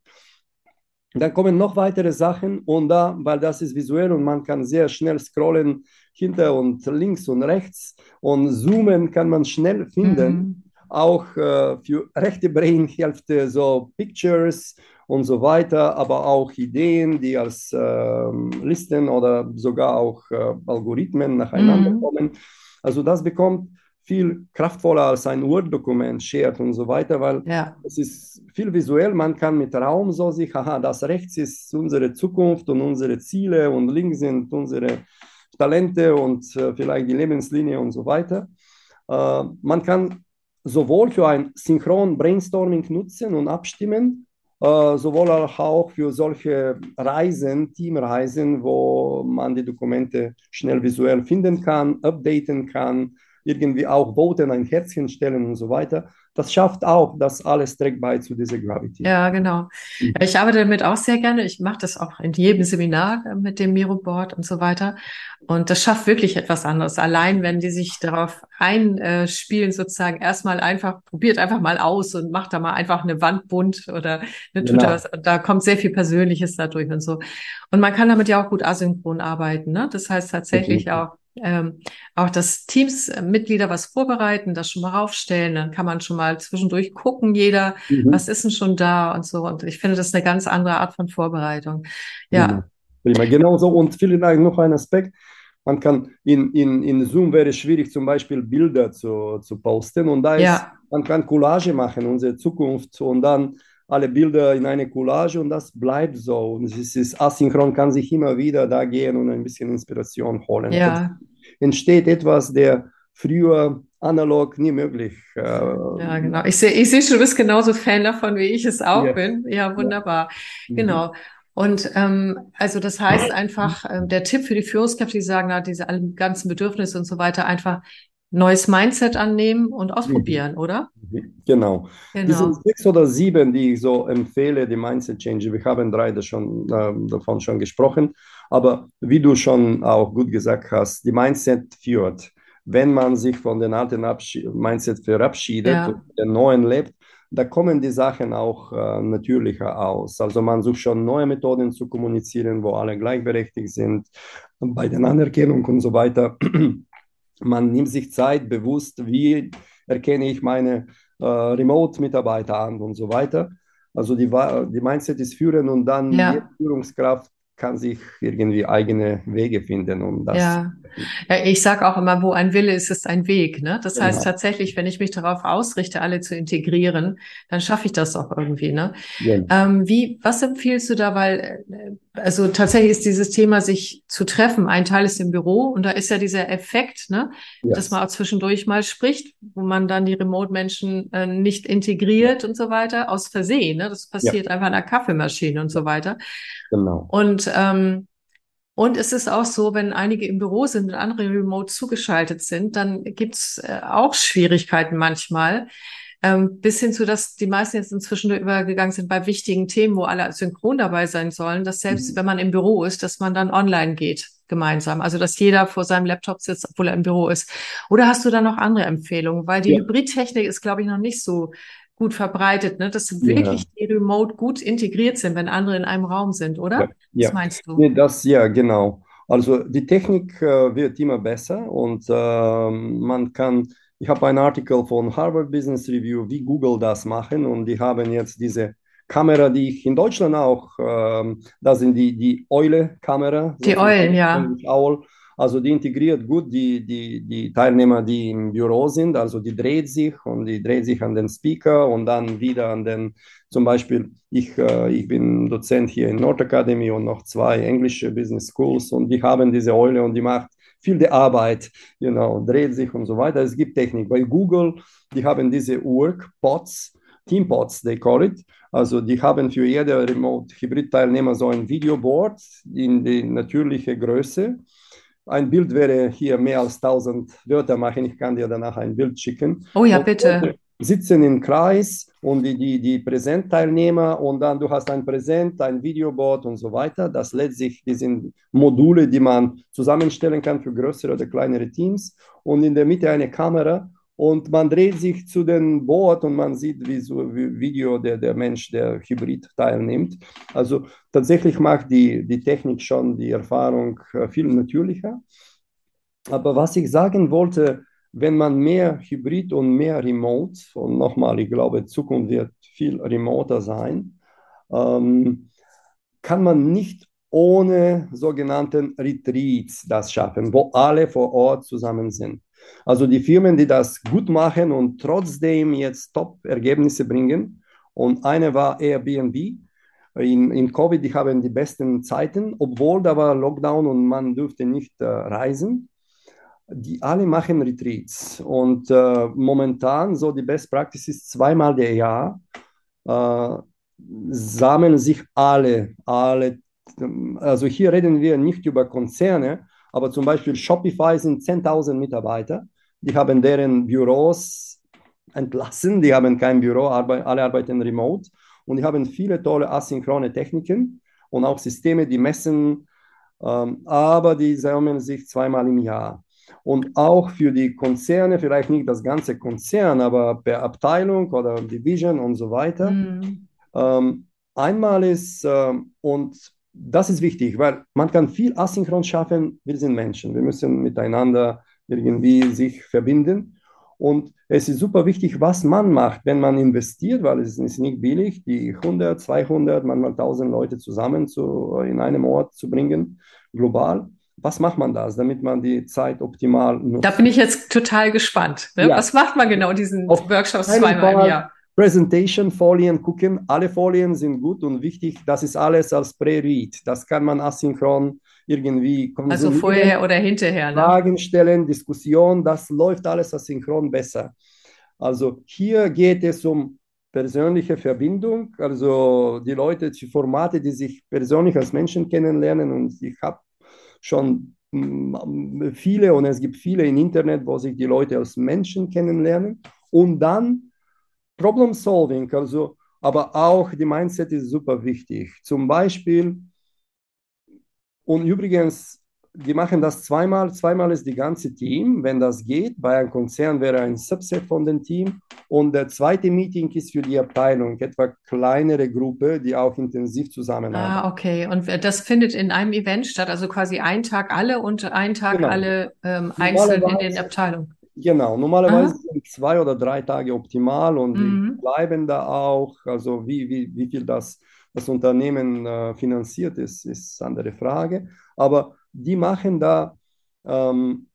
Dann kommen noch weitere Sachen und da, weil das ist visuell und man kann sehr schnell scrollen hinter und links und rechts und zoomen kann man schnell finden. Mhm. Auch äh, für rechte Brainhälfte so Pictures und so weiter, aber auch Ideen, die als äh, Listen oder sogar auch äh, Algorithmen nacheinander mhm. kommen. Also das bekommt viel kraftvoller als ein Word-Dokument shared und so weiter, weil ja. es ist viel visuell. Man kann mit Raum so sich, aha, das rechts ist unsere Zukunft und unsere Ziele und links sind unsere Talente und äh, vielleicht die Lebenslinie und so weiter. Äh, man kann sowohl für ein synchron Brainstorming nutzen und abstimmen, sowohl auch für solche Reisen, Teamreisen, wo man die Dokumente schnell visuell finden kann, updaten kann, irgendwie auch voten, ein Herzchen stellen und so weiter. Das schafft auch, dass alles trägt bei zu dieser Gravity. Ja, genau. Mhm. Ich arbeite damit auch sehr gerne. Ich mache das auch in jedem Seminar äh, mit dem Miro-Board und so weiter. Und das schafft wirklich etwas anderes. Allein, wenn die sich darauf einspielen, sozusagen erstmal einfach, probiert einfach mal aus und macht da mal einfach eine Wand bunt oder eine genau. da was. Da kommt sehr viel Persönliches dadurch und so. Und man kann damit ja auch gut asynchron arbeiten. Ne? Das heißt tatsächlich mhm. auch, ähm, auch dass Teamsmitglieder was vorbereiten, das schon mal raufstellen, dann kann man schon mal zwischendurch gucken, jeder, mhm. was ist denn schon da und so. Und ich finde, das ist eine ganz andere Art von Vorbereitung. Ja. Prima, genau so. Und vielleicht noch ein Aspekt. Man kann in, in, in Zoom wäre es schwierig, zum Beispiel Bilder zu, zu posten. Und da ist, ja. man kann Collage machen, unsere Zukunft, und dann alle Bilder in eine Collage und das bleibt so. Und es ist asynchron, kann sich immer wieder da gehen und ein bisschen Inspiration holen. Ja. entsteht etwas, der früher analog nie möglich. Äh, ja, genau. Ich sehe ich seh schon, du bist genauso Fan davon, wie ich es auch ja. bin. Ja, wunderbar. Ja. Mhm. Genau. Und ähm, also das heißt einfach, äh, der Tipp für die Führungskräfte, die sagen, na, diese ganzen Bedürfnisse und so weiter, einfach neues Mindset annehmen und ausprobieren, mhm. oder? Genau. genau. Diese sechs oder sieben, die ich so empfehle, die Mindset Change, wir haben drei schon, äh, davon schon gesprochen, aber wie du schon auch gut gesagt hast, die Mindset führt. Wenn man sich von den alten Abschied Mindset verabschiedet ja. und den neuen lebt, da kommen die Sachen auch äh, natürlicher aus. Also man sucht schon neue Methoden zu kommunizieren, wo alle gleichberechtigt sind, bei der Anerkennung und so weiter. Man nimmt sich Zeit bewusst, wie erkenne ich meine äh, Remote-Mitarbeiter an und so weiter. Also die, die Mindset ist führen und dann ja. die Führungskraft kann sich irgendwie eigene Wege finden. Um das ja. ja ich sage auch immer, wo ein Wille ist, ist ein Weg. Ne? Das genau. heißt tatsächlich, wenn ich mich darauf ausrichte, alle zu integrieren, dann schaffe ich das auch irgendwie. Ne? Ja. Ähm, wie, was empfiehlst du da? Weil äh, also tatsächlich ist dieses Thema, sich zu treffen. Ein Teil ist im Büro und da ist ja dieser Effekt, ne, yes. dass man auch zwischendurch mal spricht, wo man dann die Remote-Menschen äh, nicht integriert und so weiter, aus Versehen. Ne? Das passiert ja. einfach an der Kaffeemaschine und so weiter. Genau. Und ähm, und es ist auch so, wenn einige im Büro sind und andere remote zugeschaltet sind, dann gibt's äh, auch Schwierigkeiten manchmal ähm, bis hin zu, dass die meisten jetzt inzwischen übergegangen sind bei wichtigen Themen, wo alle synchron dabei sein sollen, dass selbst mhm. wenn man im Büro ist, dass man dann online geht gemeinsam. Also dass jeder vor seinem Laptop sitzt, obwohl er im Büro ist. Oder hast du da noch andere Empfehlungen? Weil die ja. Hybridtechnik ist, glaube ich, noch nicht so gut verbreitet, ne? dass wirklich ja. die Remote gut integriert sind, wenn andere in einem Raum sind, oder? Ja. Was meinst du? Nee, das ja, genau. Also die Technik äh, wird immer besser und äh, man kann ich habe einen Artikel von Harvard Business Review, wie Google das machen und die haben jetzt diese Kamera, die ich in Deutschland auch, ähm, das sind die, die Eule-Kamera. Die Eulen, ja. Owl. Also die integriert gut die, die, die Teilnehmer, die im Büro sind. Also die dreht sich und die dreht sich an den Speaker und dann wieder an den, zum Beispiel, ich, äh, ich bin Dozent hier in Nord Academy und noch zwei englische Business Schools und die haben diese Eule und die macht viel der Arbeit, you know, dreht sich und so weiter. Es gibt Technik. Bei Google, die haben diese Workpots, Teampots, they call it. Also die haben für jede Remote-Hybrid-Teilnehmer so ein Videoboard in die natürliche Größe. Ein Bild wäre hier mehr als 1000 Wörter machen. Ich kann dir danach ein Bild schicken. Oh ja, bitte sitzen im Kreis und die, die, die Präsentteilnehmer und dann du hast ein Präsent, ein Videoboard und so weiter. Das letztlich, sind Module, die man zusammenstellen kann für größere oder kleinere Teams und in der Mitte eine Kamera und man dreht sich zu dem Board und man sieht wie so wie Video der, der Mensch, der Hybrid teilnimmt. Also tatsächlich macht die, die Technik schon die Erfahrung äh, viel natürlicher. Aber was ich sagen wollte, wenn man mehr Hybrid und mehr Remote, und nochmal, ich glaube, Zukunft wird viel remoter sein, ähm, kann man nicht ohne sogenannten Retreats das schaffen, wo alle vor Ort zusammen sind. Also die Firmen, die das gut machen und trotzdem jetzt Top-Ergebnisse bringen. Und eine war Airbnb. In, in Covid, die haben die besten Zeiten, obwohl da war Lockdown und man durfte nicht äh, reisen die alle machen Retreats. Und äh, momentan so die Best Practice ist zweimal der Jahr äh, sammeln sich alle, alle, also hier reden wir nicht über Konzerne, aber zum Beispiel Shopify sind 10.000 Mitarbeiter, die haben deren Büros entlassen, die haben kein Büro, alle arbeiten remote. Und die haben viele tolle asynchrone Techniken und auch Systeme, die messen, ähm, aber die sammeln sich zweimal im Jahr und auch für die Konzerne, vielleicht nicht das ganze Konzern, aber per Abteilung oder Division und so weiter. Mhm. Ähm, einmal ist, äh, und das ist wichtig, weil man kann viel asynchron schaffen, wir sind Menschen, wir müssen miteinander irgendwie sich verbinden. Und es ist super wichtig, was man macht, wenn man investiert, weil es ist nicht billig, die 100, 200, manchmal 1000 Leute zusammen zu, in einem Ort zu bringen, global was macht man da, damit man die Zeit optimal nutzt? Da bin ich jetzt total gespannt. Ne? Ja. Was macht man genau diesen Auf Workshops zweimal im Jahr? Präsentation-Folien gucken. Alle Folien sind gut und wichtig. Das ist alles als Pre-Read. Das kann man asynchron irgendwie konsumieren. Also vorher oder hinterher. Ne? Fragen stellen, Diskussion, das läuft alles asynchron besser. Also hier geht es um persönliche Verbindung, also die Leute, die Formate, die sich persönlich als Menschen kennenlernen und ich habe schon mm, viele und es gibt viele im Internet, wo sich die Leute als Menschen kennenlernen und dann Problem Solving, also aber auch die Mindset ist super wichtig. Zum Beispiel und übrigens die machen das zweimal. Zweimal ist die ganze Team, wenn das geht. Bei einem Konzern wäre ein Subset von dem Team. Und der zweite Meeting ist für die Abteilung, etwa kleinere Gruppe, die auch intensiv zusammenarbeiten. Ah, okay. Und das findet in einem Event statt, also quasi ein Tag alle und ein Tag genau. alle ähm, einzeln in den Abteilungen. Genau, normalerweise Aha. sind zwei oder drei Tage optimal und mhm. die bleiben da auch. Also wie, wie, wie viel das, das Unternehmen äh, finanziert ist, ist eine andere Frage. Aber die machen da ähm,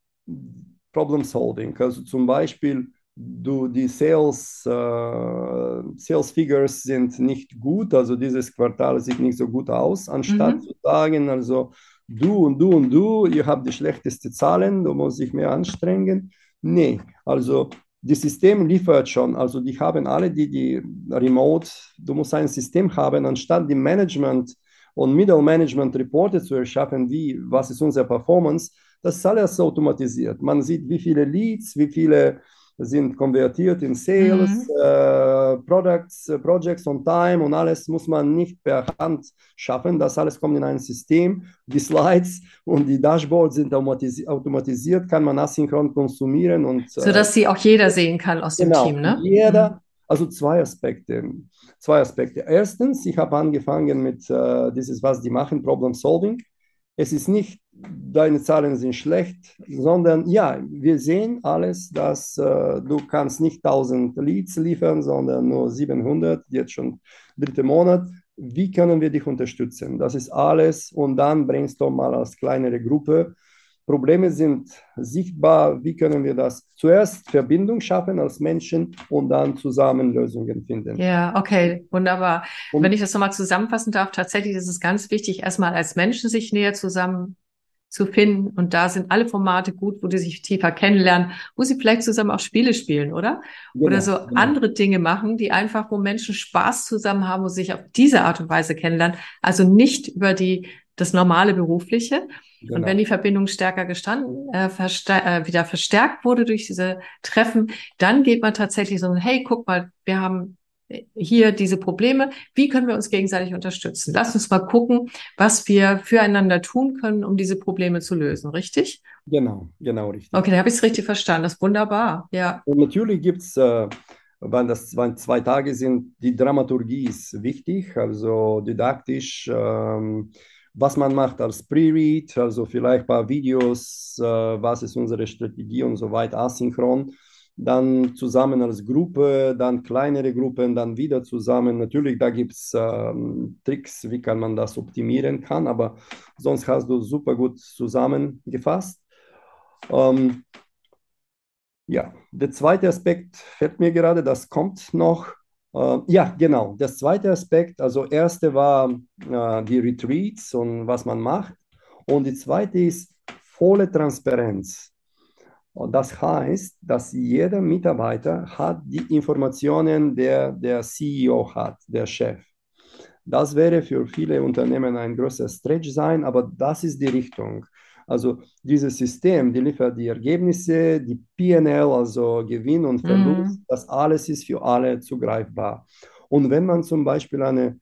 Problem Solving. Also zum Beispiel, du, die Sales, äh, Sales Figures sind nicht gut, also dieses Quartal sieht nicht so gut aus, anstatt mhm. zu sagen, also du und du und du, ihr habt die schlechtesten Zahlen, du musst dich mehr anstrengen. Nee, also das System liefert schon, also die haben alle die, die Remote, du musst ein System haben, anstatt die Management und Middle Management Reporte zu erschaffen, wie, was ist unsere Performance, das ist alles automatisiert. Man sieht, wie viele Leads, wie viele sind konvertiert in Sales, mhm. äh, Products, äh, Projects on Time und alles muss man nicht per Hand schaffen. Das alles kommt in ein System. Die Slides und die Dashboards sind automatisi automatisiert, kann man asynchron konsumieren und so dass äh, sie auch jeder sehen kann aus genau, dem Team, ne? Jeder, mhm. Also zwei Aspekte zwei Aspekte. Erstens, ich habe angefangen mit äh, dieses, was die machen, Problem Solving. Es ist nicht, deine Zahlen sind schlecht, sondern ja, wir sehen alles, dass äh, du kannst nicht 1000 Leads liefern, sondern nur 700, jetzt schon dritte Monat. Wie können wir dich unterstützen? Das ist alles und dann brainstorm mal als kleinere Gruppe Probleme sind sichtbar. Wie können wir das zuerst Verbindung schaffen als Menschen und dann zusammen Lösungen finden? Ja, okay, wunderbar. Und Wenn ich das nochmal zusammenfassen darf, tatsächlich ist es ganz wichtig, erstmal als Menschen sich näher zusammen zu finden. Und da sind alle Formate gut, wo die sich tiefer kennenlernen, wo sie vielleicht zusammen auch Spiele spielen, oder? Genau, oder so genau. andere Dinge machen, die einfach, wo Menschen Spaß zusammen haben, wo sie sich auf diese Art und Weise kennenlernen. Also nicht über die, das normale Berufliche. Genau. Und wenn die Verbindung stärker gestanden, äh, äh, wieder verstärkt wurde durch diese Treffen, dann geht man tatsächlich so, hey, guck mal, wir haben hier diese Probleme. Wie können wir uns gegenseitig unterstützen? Lass uns mal gucken, was wir füreinander tun können, um diese Probleme zu lösen. Richtig? Genau, genau, richtig. Okay, da habe ich es richtig verstanden. Das ist wunderbar. Ja. Und natürlich gibt es, äh, wenn das zwei, zwei, Tage sind, die Dramaturgie ist wichtig, also didaktisch. Ähm, was man macht als Pre-Read, also vielleicht ein paar Videos, äh, was ist unsere Strategie und so weiter, asynchron. Dann zusammen als Gruppe, dann kleinere Gruppen, dann wieder zusammen. Natürlich, da gibt es ähm, Tricks, wie kann man das optimieren kann, aber sonst hast du super gut zusammengefasst. Ähm, ja, der zweite Aspekt fällt mir gerade, das kommt noch ja, genau. Das zweite Aspekt, also erste war äh, die Retreats und was man macht. Und die zweite ist volle Transparenz. Und das heißt, dass jeder Mitarbeiter hat die Informationen, der der CEO hat, der Chef. Das wäre für viele Unternehmen ein größer Stretch sein, aber das ist die Richtung. Also dieses System, die liefert die Ergebnisse, die PNL, also Gewinn und Verlust, mhm. das alles ist für alle zugreifbar. Und wenn man zum Beispiel eine,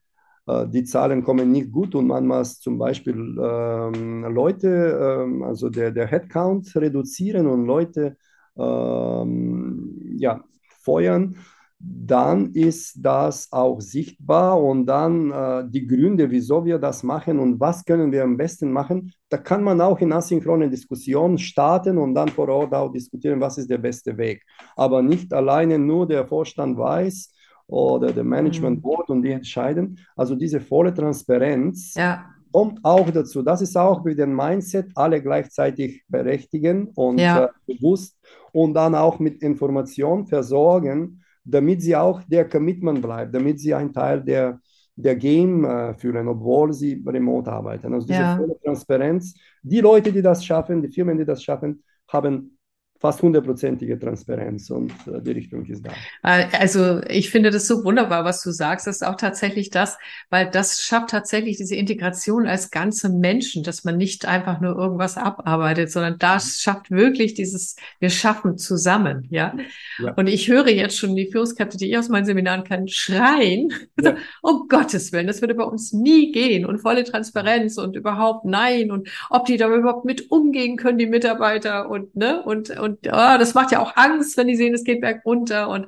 äh, die Zahlen kommen nicht gut und man muss zum Beispiel ähm, Leute, ähm, also der, der Headcount reduzieren und Leute ähm, ja, feuern, dann ist das auch sichtbar und dann äh, die Gründe, wieso wir das machen und was können wir am besten machen, da kann man auch in asynchronen Diskussionen starten und dann vor Ort auch diskutieren, was ist der beste Weg. Aber nicht alleine nur der Vorstand weiß oder der Management mhm. Board und die entscheiden. Also diese volle Transparenz ja. kommt auch dazu. Das ist auch mit dem Mindset, alle gleichzeitig berechtigen und ja. äh, bewusst und dann auch mit Information versorgen damit sie auch der Commitment bleibt, damit sie ein Teil der, der Game äh, fühlen, obwohl sie remote arbeiten. Also diese ja. volle Transparenz. Die Leute, die das schaffen, die Firmen, die das schaffen, haben fast hundertprozentige Transparenz und äh, die Richtung ist da. Äh, also ich finde das so wunderbar, was du sagst. Das ist auch tatsächlich das, weil das schafft tatsächlich diese Integration als ganze Menschen, dass man nicht einfach nur irgendwas abarbeitet, sondern das schafft wirklich dieses, wir schaffen zusammen, ja. ja. Und ich höre jetzt schon die Führungskräfte, die ich aus meinen Seminaren kann, schreien, ja. *laughs* um Gottes Willen, das würde bei uns nie gehen und volle Transparenz und überhaupt nein und ob die da überhaupt mit umgehen können, die Mitarbeiter und ne und und und oh, das macht ja auch Angst, wenn die sehen, es geht bergunter. Und,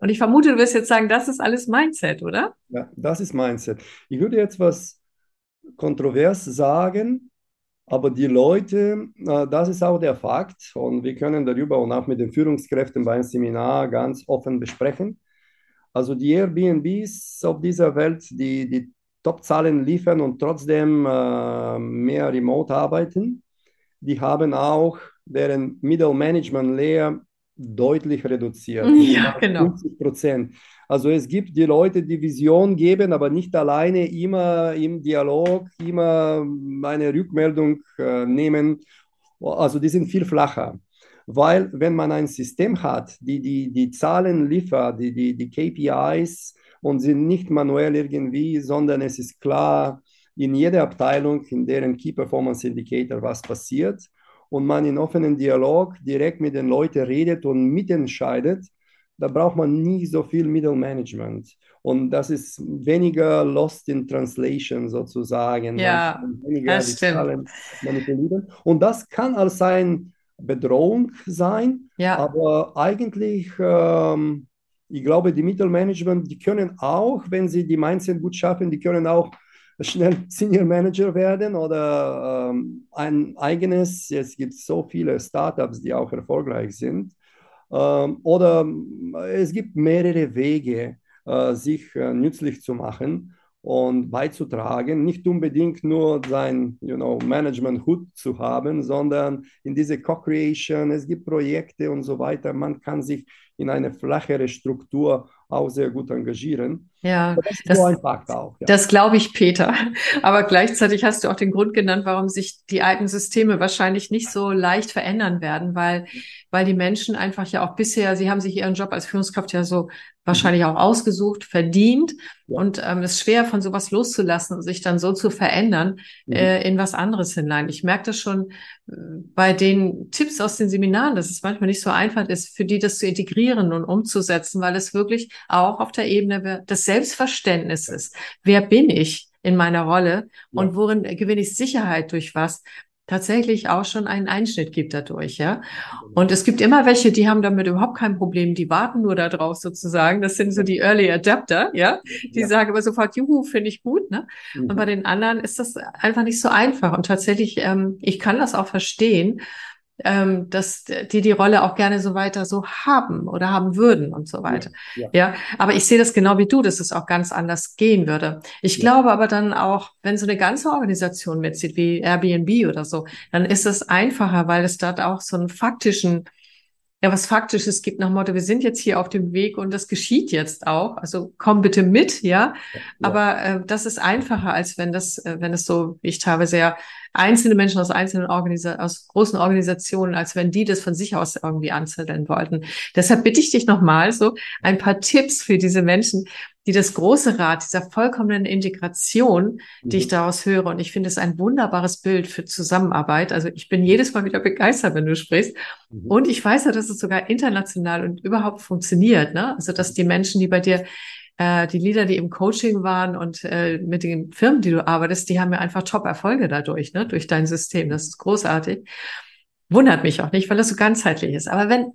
und ich vermute, du wirst jetzt sagen, das ist alles Mindset, oder? Ja, das ist Mindset. Ich würde jetzt was kontrovers sagen, aber die Leute, das ist auch der Fakt und wir können darüber und auch mit den Führungskräften beim Seminar ganz offen besprechen. Also die Airbnbs auf dieser Welt, die, die Top-Zahlen liefern und trotzdem äh, mehr remote arbeiten, die haben auch deren Middle Management Layer deutlich reduziert. *laughs* Ja, genau. 50 Prozent. Also es gibt die Leute, die Vision geben, aber nicht alleine immer im Dialog, immer eine Rückmeldung äh, nehmen. Also die sind viel flacher. Weil wenn man ein System hat, die die, die Zahlen liefert, die, die, die KPIs und sind nicht manuell irgendwie, sondern es ist klar in jeder Abteilung, in deren Key Performance Indicator was passiert, und man in offenen Dialog direkt mit den Leuten redet und mitentscheidet, da braucht man nie so viel Middle Management. Und das ist weniger lost in translation sozusagen. Ja, das stimmt. Und das kann als eine Bedrohung sein, ja. aber eigentlich, ähm, ich glaube, die Mittelmanagement, die können auch, wenn sie die Mindset gut schaffen, die können auch schnell Senior Manager werden oder ähm, ein eigenes. Es gibt so viele Startups, die auch erfolgreich sind. Ähm, oder es gibt mehrere Wege, äh, sich äh, nützlich zu machen und beizutragen, nicht unbedingt nur sein you know, Management-Hut zu haben, sondern in diese Co-Creation, es gibt Projekte und so weiter. Man kann sich in eine flachere Struktur auch sehr gut engagieren. Ja, das, das, auch, ja. das glaube ich, Peter. Aber gleichzeitig hast du auch den Grund genannt, warum sich die alten Systeme wahrscheinlich nicht so leicht verändern werden, weil, weil die Menschen einfach ja auch bisher, sie haben sich ihren Job als Führungskraft ja so wahrscheinlich auch ausgesucht, verdient ja. und ähm, es ist schwer von sowas loszulassen und sich dann so zu verändern mhm. äh, in was anderes hinein. Ich merke das schon äh, bei den Tipps aus den Seminaren, dass es manchmal nicht so einfach ist, für die das zu integrieren und umzusetzen, weil es wirklich auch auf der Ebene des Selbstverständnisses, wer bin ich in meiner Rolle und worin gewinne ich Sicherheit durch was, tatsächlich auch schon einen Einschnitt gibt dadurch, ja. Und es gibt immer welche, die haben damit überhaupt kein Problem, die warten nur darauf sozusagen. Das sind so die Early Adapter, ja. Die ja. sagen aber sofort, juhu, finde ich gut, ne? Mhm. Und bei den anderen ist das einfach nicht so einfach. Und tatsächlich, ähm, ich kann das auch verstehen, ähm, dass die die Rolle auch gerne so weiter so haben oder haben würden und so weiter. Ja, ja. ja aber ich sehe das genau wie du, dass es auch ganz anders gehen würde. Ich ja. glaube aber dann auch, wenn so eine ganze Organisation mitzieht, wie Airbnb oder so, dann ist es einfacher, weil es dort auch so einen faktischen ja was Faktisches gibt nach Motto, wir sind jetzt hier auf dem Weg und das geschieht jetzt auch. Also komm bitte mit, ja. ja. Aber äh, das ist einfacher, als wenn das, äh, wenn es so, ich teilweise ja einzelne Menschen aus einzelnen Organisa aus großen Organisationen, als wenn die das von sich aus irgendwie anzetteln wollten. Deshalb bitte ich dich nochmal so ein paar Tipps für diese Menschen, die das große Rad dieser vollkommenen Integration, die mhm. ich daraus höre. Und ich finde es ein wunderbares Bild für Zusammenarbeit. Also ich bin jedes Mal wieder begeistert, wenn du sprichst. Mhm. Und ich weiß ja, dass es sogar international und überhaupt funktioniert. Ne? Also dass die Menschen, die bei dir äh, die Leader, die im Coaching waren und äh, mit den Firmen, die du arbeitest, die haben ja einfach Top-Erfolge dadurch, ne? durch dein System. Das ist großartig. Wundert mich auch nicht, weil das so ganzheitlich ist. Aber wenn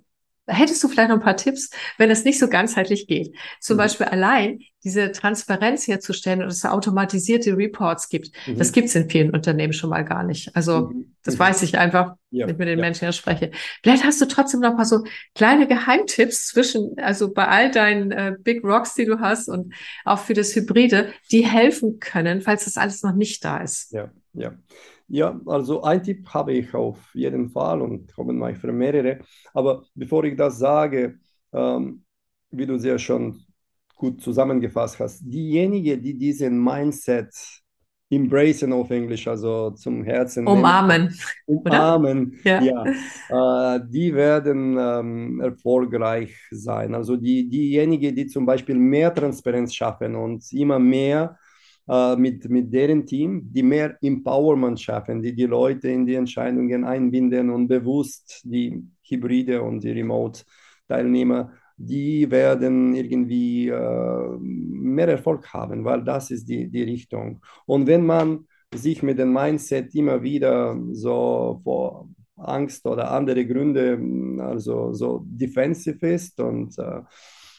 Hättest du vielleicht noch ein paar Tipps, wenn es nicht so ganzheitlich geht? Zum mhm. Beispiel allein diese Transparenz herzustellen und es automatisierte Reports gibt. Mhm. Das gibt es in vielen Unternehmen schon mal gar nicht. Also mhm. das mhm. weiß ich einfach, ja. wenn ich mit den ja. Menschen ja spreche. Vielleicht hast du trotzdem noch mal so kleine Geheimtipps zwischen, also bei all deinen äh, Big Rocks, die du hast und auch für das Hybride, die helfen können, falls das alles noch nicht da ist. Ja, ja. Ja, also ein Tipp habe ich auf jeden Fall und kommen mal für mehrere. Aber bevor ich das sage, ähm, wie du sehr schon gut zusammengefasst hast, diejenigen, die diesen Mindset embracen auf Englisch, also zum Herzen umarmen. Nehmen. Umarmen, ja. ja. Äh, die werden ähm, erfolgreich sein. Also die, diejenigen, die zum Beispiel mehr Transparenz schaffen und immer mehr äh, mit, mit deren Team, die mehr Empowerment schaffen, die die Leute in die Entscheidungen einbinden und bewusst die Hybride und die Remote-Teilnehmer die werden irgendwie äh, mehr Erfolg haben, weil das ist die, die Richtung. Und wenn man sich mit dem Mindset immer wieder so vor Angst oder andere Gründe, also so defensive ist und äh,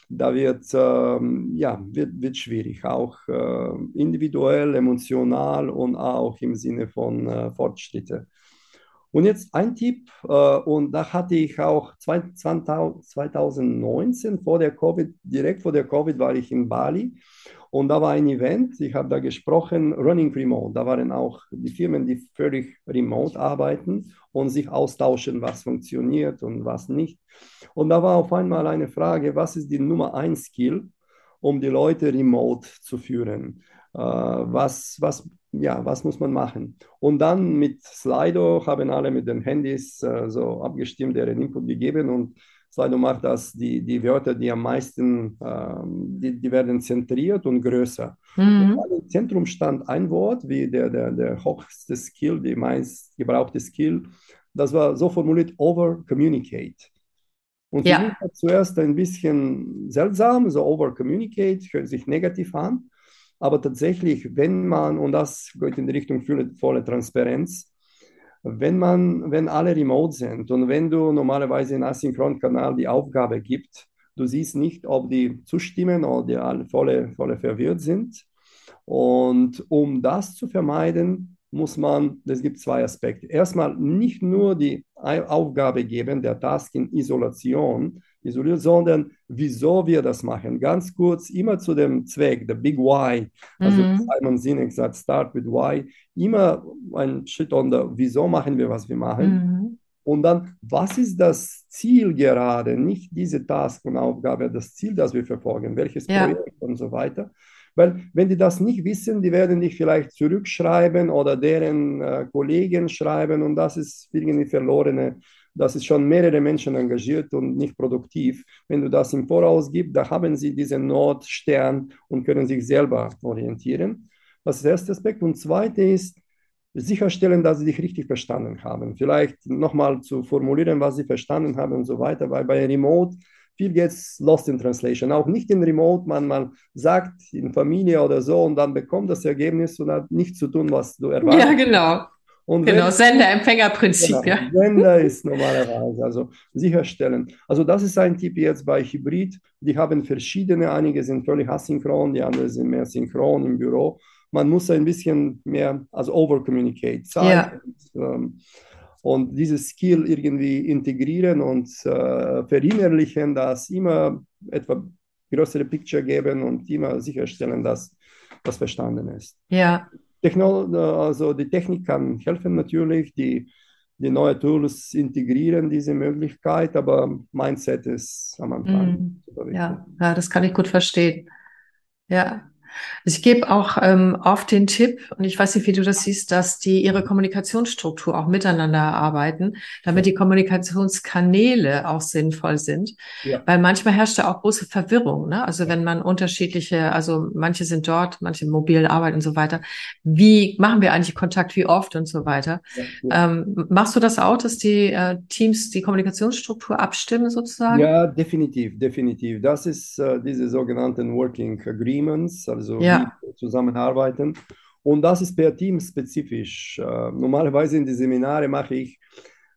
da wird, äh, ja, wird, wird schwierig, auch äh, individuell, emotional und auch im Sinne von äh, Fortschritte. Und jetzt ein Tipp, äh, und da hatte ich auch 2019 vor der Covid, direkt vor der Covid war ich in Bali und da war ein Event, ich habe da gesprochen, Running Remote. Da waren auch die Firmen, die völlig remote arbeiten und sich austauschen, was funktioniert und was nicht. Und da war auf einmal eine Frage, was ist die Nummer eins Skill, um die Leute remote zu führen? Äh, was, was ja, was muss man machen? Und dann mit Slido haben alle mit den Handys äh, so abgestimmt, deren Input gegeben und Slido macht das, die, die Wörter, die am meisten, äh, die, die werden zentriert und größer. Mhm. Und Im Zentrum stand ein Wort, wie der, der, der hochste Skill, die meist gebrauchte Skill. Das war so formuliert, over communicate. Und ja. zuerst ein bisschen seltsam, so over communicate, hört sich negativ an. Aber tatsächlich, wenn man, und das geht in die Richtung volle Transparenz, wenn man, wenn alle remote sind und wenn du normalerweise in Asynchron-Kanal die Aufgabe gibt, du siehst nicht, ob die zustimmen oder die alle volle, volle verwirrt sind. Und um das zu vermeiden, muss man, es gibt zwei Aspekte. Erstmal nicht nur die Aufgabe geben, der Task in Isolation, isoliert, sondern wieso wir das machen. Ganz kurz, immer zu dem Zweck, the big why. Also mhm. Simon Sinek sagt, start with why. Immer ein Schritt unter, wieso machen wir, was wir machen. Mhm. Und dann, was ist das Ziel gerade? Nicht diese Task und Aufgabe, das Ziel, das wir verfolgen, welches ja. Projekt und so weiter. Weil wenn die das nicht wissen, die werden dich vielleicht zurückschreiben oder deren äh, Kollegen schreiben und das ist irgendwie verlorene das ist schon mehrere Menschen engagiert und nicht produktiv. Wenn du das im Voraus gibst, da haben sie diesen Nordstern und können sich selber orientieren. Das ist der erste Aspekt. Und zweite ist, sicherstellen, dass sie dich richtig verstanden haben. Vielleicht nochmal zu formulieren, was sie verstanden haben und so weiter, weil bei Remote viel geht's lost in translation. Auch nicht in Remote, man mal sagt in Familie oder so und dann bekommt das Ergebnis und hat nichts zu tun, was du erwartest. Ja, genau. Und genau, Sender-Empfänger-Prinzip, genau, ja. Sender ist normalerweise, also sicherstellen. Also das ist ein Tipp jetzt bei Hybrid. Die haben verschiedene, einige sind völlig asynchron, die anderen sind mehr synchron im Büro. Man muss ein bisschen mehr, also over-communicate, ja. und, ähm, und dieses Skill irgendwie integrieren und äh, verinnerlichen, dass immer etwa größere Picture geben und immer sicherstellen, dass das verstanden ist. Ja. Techno also die Technik kann helfen natürlich, die, die neue Tools integrieren diese Möglichkeit, aber Mindset ist am Anfang. Mm, ja, ja, das kann ich gut verstehen. Ja. Ich gebe auch ähm, oft den Tipp, und ich weiß nicht, wie du das siehst, dass die ihre Kommunikationsstruktur auch miteinander erarbeiten, damit die Kommunikationskanäle auch sinnvoll sind. Ja. Weil manchmal herrscht da auch große Verwirrung. Ne? Also wenn man unterschiedliche, also manche sind dort, manche mobil arbeiten und so weiter. Wie machen wir eigentlich Kontakt, wie oft und so weiter? Ja. Ähm, machst du das auch, dass die äh, Teams die Kommunikationsstruktur abstimmen sozusagen? Ja, definitiv, definitiv. Das ist äh, diese sogenannten Working Agreements. Also also ja. zusammenarbeiten. Und das ist per Team spezifisch. Äh, normalerweise in den Seminaren mache ich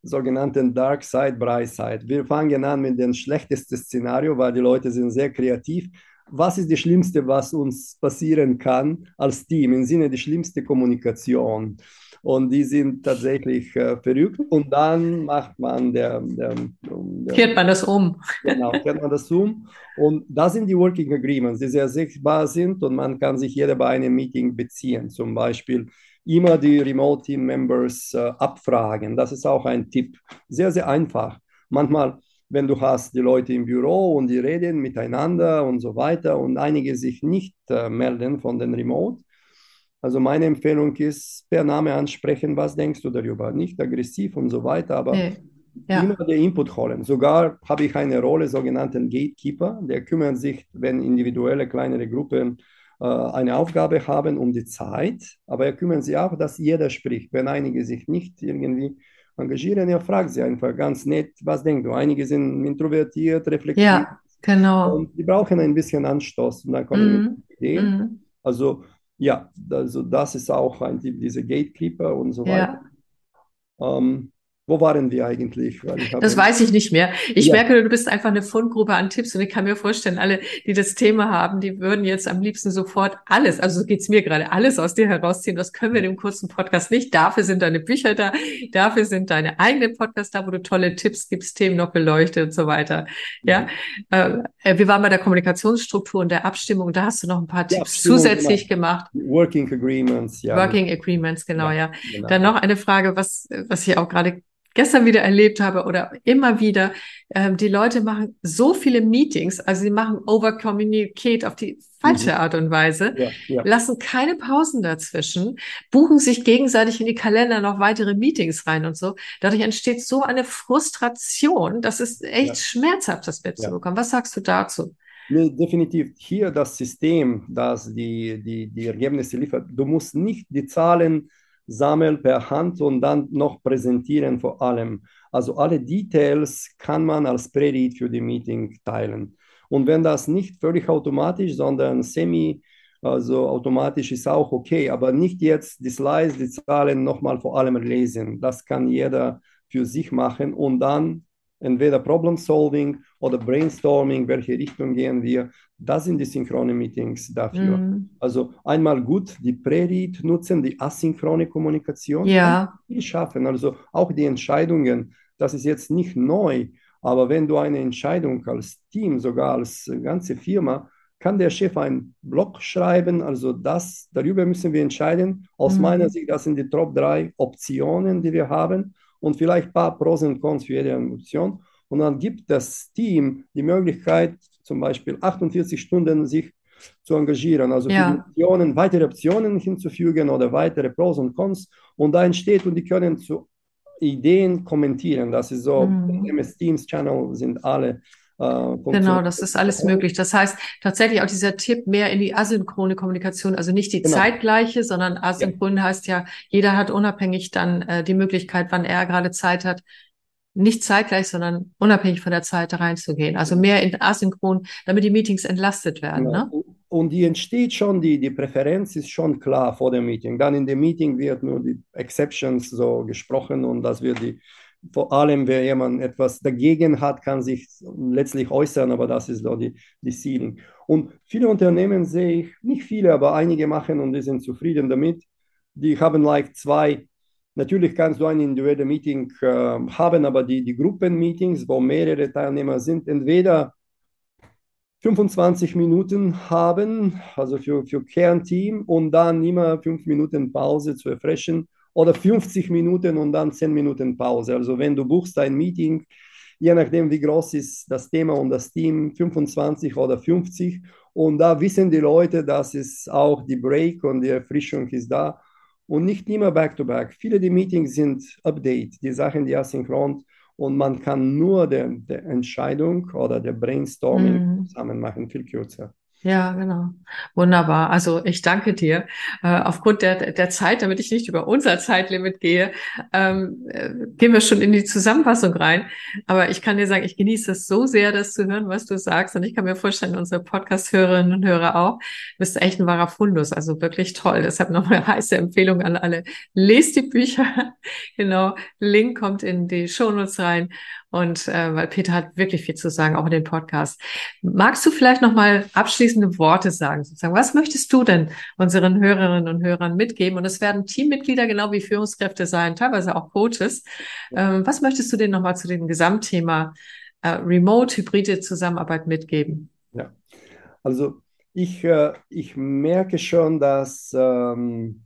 sogenannten Dark Side, Bright Side. Wir fangen an mit dem schlechtesten Szenario, weil die Leute sind sehr kreativ. Was ist das Schlimmste, was uns passieren kann als Team im Sinne der schlimmsten Kommunikation? Und die sind tatsächlich äh, verrückt. Und dann macht man der, der, der kehrt man das um. Genau, kehrt man das um. Und das sind die Working Agreements, die sehr sichtbar sind und man kann sich jeder bei einem Meeting beziehen. Zum Beispiel immer die Remote Team Members äh, abfragen. Das ist auch ein Tipp. Sehr, sehr einfach. Manchmal wenn du hast die Leute im Büro und die reden miteinander und so weiter und einige sich nicht äh, melden von den Remote, Also meine Empfehlung ist, per Name ansprechen, was denkst du darüber? Nicht aggressiv und so weiter, aber Nee. Ja. immer den Input holen. Sogar habe ich eine Rolle, sogenannten Gatekeeper, der kümmert sich, wenn individuelle kleinere Gruppen äh, eine Aufgabe haben, um die Zeit, aber er kümmert sich auch, dass jeder spricht. Wenn einige sich nicht irgendwie engagieren, er fragt sie einfach ganz nett, was denkst du? Einige sind introvertiert, reflektiert Ja, genau. und die brauchen ein bisschen Anstoß und dann kommen Mhm. Ideen. Mhm. Also ja, also das ist auch ein Typ, diese Gatekeeper und so weiter. Ja. Ähm, wo waren wir eigentlich? Das weiß ich nicht mehr. Ich Ja. merke, du bist einfach eine Fundgruppe an Tipps und ich kann mir vorstellen, alle, die das Thema haben, die würden jetzt am liebsten sofort alles, also so geht's mir gerade, alles aus dir herausziehen. Das können wir in dem kurzen Podcast nicht. Dafür sind deine Bücher da, dafür sind deine eigenen Podcasts da, wo du tolle Tipps gibst, Themen noch beleuchtet und so weiter. Ja, äh, wir waren bei der Kommunikationsstruktur und der Abstimmung. Da hast du noch ein paar Ja, Tipps Abstimmung, zusätzlich gemacht. Working Agreements, ja. Working Agreements, genau, ja. genau. Dann noch eine Frage, was, was ich auch gerade gestern wieder erlebt habe oder immer wieder. Ähm, die Leute machen so viele Meetings, also sie machen Over-Communicate auf die falsche Mhm. Art und Weise, Ja, ja. lassen keine Pausen dazwischen, buchen sich gegenseitig in die Kalender noch weitere Meetings rein und so. Dadurch entsteht so eine Frustration, das ist echt Ja. schmerzhaft, das mitzubekommen. Was sagst du dazu? Nee, definitiv. Hier das System, das die, die, die Ergebnisse liefert. Du musst nicht die Zahlen sammeln per Hand und dann noch präsentieren vor allem. Also alle Details kann man als Pre-Read für die Meeting teilen. Und wenn das nicht völlig automatisch, sondern semi, also automatisch ist auch okay, aber nicht jetzt die Slides, die Zahlen nochmal vor allem lesen. Das kann jeder für sich machen und dann entweder Problem Solving oder Brainstorming, welche Richtung gehen wir. Das sind die synchrone Meetings dafür. Mhm. Also einmal gut die Pre-Read nutzen, die asynchrone Kommunikation. Ja. Viel schaffen. Also auch die Entscheidungen, das ist jetzt nicht neu, aber wenn du eine Entscheidung als Team, sogar als ganze Firma, kann der Chef einen Blog schreiben, also das, darüber müssen wir entscheiden. Aus Mhm. meiner Sicht, das sind die Top drei Optionen, die wir haben und vielleicht ein paar Pros und Cons für jede Option. Und dann gibt das Team die Möglichkeit, zum Beispiel 48 Stunden sich zu engagieren, also Ja. Optionen, weitere Optionen hinzufügen oder weitere Pros und Cons. Und da entsteht und die können zu Ideen kommentieren. Das ist so, Mhm. MS Teams Channel sind alle Genau, Funktionen. das ist alles möglich. Das heißt tatsächlich auch dieser Tipp mehr in die asynchrone Kommunikation, also nicht die Genau. zeitgleiche, sondern asynchron heißt ja, jeder hat unabhängig dann äh, die Möglichkeit, wann er gerade Zeit hat, nicht zeitgleich, sondern unabhängig von der Zeit reinzugehen. Also mehr in asynchron, damit die Meetings entlastet werden. Genau. Ne? Und die entsteht schon, die, die Präferenz ist schon klar vor dem Meeting. Dann in dem Meeting wird nur die Exceptions so gesprochen und das wird die, vor allem, wer jemand etwas dagegen hat, kann sich letztlich äußern, aber das ist so die, die Ceiling. Und viele Unternehmen sehe ich, nicht viele, aber einige machen und die sind zufrieden damit. Die haben like zwei, natürlich kannst du ein individuelles Meeting äh, haben, aber die, die Gruppenmeetings, wo mehrere Teilnehmer sind, entweder 25 Minuten haben, also für, für Kernteam und dann immer fünf Minuten Pause zu erfrischen oder 50 Minuten und dann 10 Minuten Pause. Also wenn du buchst ein Meeting, je nachdem wie groß ist das Thema und das Team, 25 oder 50 und da wissen die Leute, dass es auch die Break und die Erfrischung ist da und nicht immer back-to-back. Viele der Meetings sind Update, die Sachen, die asynchron und man kann nur der, der Entscheidung oder der Brainstorming Mhm. zusammen machen, viel kürzer. Ja, genau. Wunderbar. Also ich danke dir. Äh, aufgrund der, der Zeit, damit ich nicht über unser Zeitlimit gehe, ähm, äh, gehen wir schon in die Zusammenfassung rein. Aber ich kann dir sagen, ich genieße es so sehr, das zu hören, was du sagst. Und ich kann mir vorstellen, unsere Podcast-Hörerinnen und Hörer auch. Du bist echt ein wahrer Fundus. Also wirklich toll. Deshalb nochmal eine *laughs* heiße Empfehlung an alle. Lest die Bücher. *laughs* Genau. Link kommt in die Shownotes rein. Und äh, weil Peter hat wirklich viel zu sagen, auch in den Podcast. Magst du vielleicht noch mal abschließende Worte sagen? Sozusagen, was möchtest du denn unseren Hörerinnen und Hörern mitgeben? Und es werden Teammitglieder genau wie Führungskräfte sein, teilweise auch Coaches. Ähm, was möchtest du denen noch mal zu dem Gesamtthema äh, Remote, hybride Zusammenarbeit mitgeben? Ja, also ich, äh, ich merke schon, dass ähm,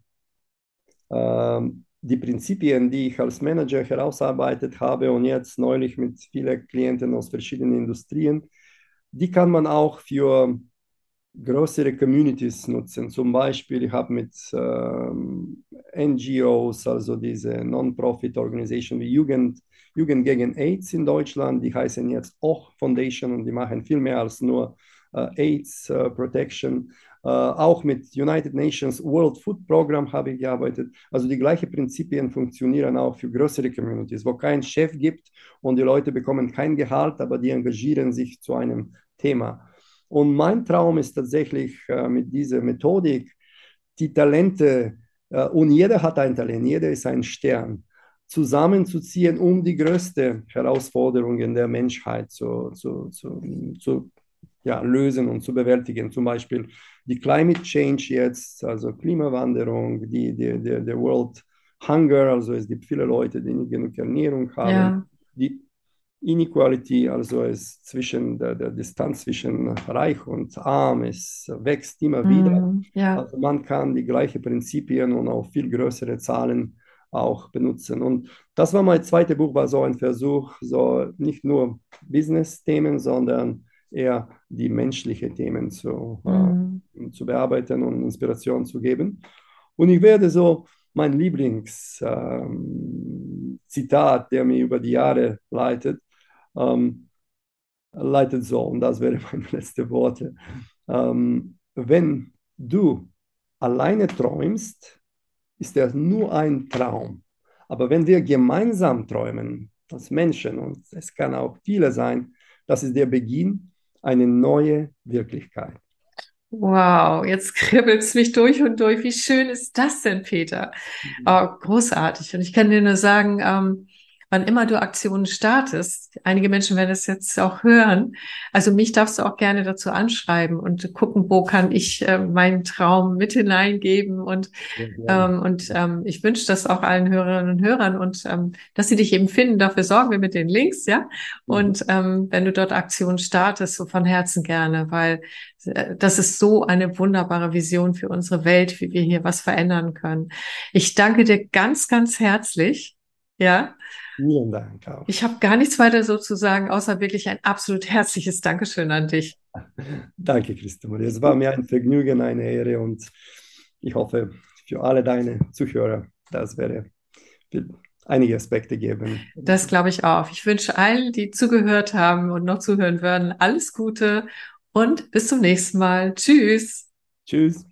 ähm, die Prinzipien, die ich als Manager herausarbeitet habe und jetzt neulich mit vielen Klienten aus verschiedenen Industrien, die kann man auch für größere Communities nutzen. Zum Beispiel, ich habe mit ähm, NGOs, also diese Non-Profit-Organisation wie Jugend, Jugend gegen AIDS in Deutschland, die heißen jetzt auch Foundation und die machen viel mehr als nur äh, AIDS äh, Protection. Äh, auch mit United Nations World Food Program habe ich gearbeitet. Also die gleichen Prinzipien funktionieren auch für größere Communities, wo kein Chef gibt und die Leute bekommen kein Gehalt, aber die engagieren sich zu einem Thema. Und mein Traum ist tatsächlich äh, mit dieser Methodik, die Talente, äh, und jeder hat ein Talent, jeder ist ein Stern, zusammenzuziehen, um die größte Herausforderungen der Menschheit zu, zu, zu, zu ja, lösen und zu bewältigen. Zum Beispiel die Climate Change jetzt, also Klimawanderung, die, die, die, der World Hunger, also es gibt viele Leute, die nicht genug Ernährung haben. Ja. Die Inequality, also es zwischen der, der, Distanz zwischen Reich und Arm, es wächst immer wieder. Mm, ja. Also man kann die gleichen Prinzipien und auch viel größere Zahlen auch benutzen. Und das war mein zweites Buch, war so ein Versuch, so nicht nur Business-Themen, sondern eher die menschlichen Themen zu, mm. äh, zu bearbeiten und Inspiration zu geben. Und ich werde so mein Lieblingszitat, ähm, der mir über die Jahre leitet, ähm, leitet so, und das wären *laughs* meine letzten Worte. Ähm, wenn du alleine träumst, ist das nur ein Traum. Aber wenn wir gemeinsam träumen, als Menschen, und es kann auch viele sein, das ist der Beginn einer neuen Wirklichkeit. Wow, jetzt *laughs* kribbelt es mich durch und durch. Wie schön ist das denn, Peter? Mhm. Oh, großartig. Und ich kann dir nur sagen, ähm, wann immer du Aktionen startest, einige Menschen werden es jetzt auch hören, also mich darfst du auch gerne dazu anschreiben und gucken, wo kann ich äh, meinen Traum mit hineingeben und, ja, ähm, und ähm, ich wünsche das auch allen Hörerinnen und Hörern und ähm, dass sie dich eben finden, dafür sorgen wir mit den Links, ja. Mhm. Und ähm, wenn du dort Aktionen startest, so von Herzen gerne, weil äh, das ist so eine wunderbare Vision für unsere Welt, wie wir hier was verändern können. Ich danke dir ganz, ganz herzlich. Ja, Vielen Dank auch. Ich habe gar nichts weiter so zu sagen, außer wirklich ein absolut herzliches Dankeschön an dich. *laughs* Danke, Christopher. Es war mir ein Vergnügen, eine Ehre und ich hoffe für alle deine Zuhörer, das wäre einige Aspekte geben. Das glaube ich auch. Ich wünsche allen, die zugehört haben und noch zuhören werden, alles Gute und bis zum nächsten Mal. Tschüss. Tschüss.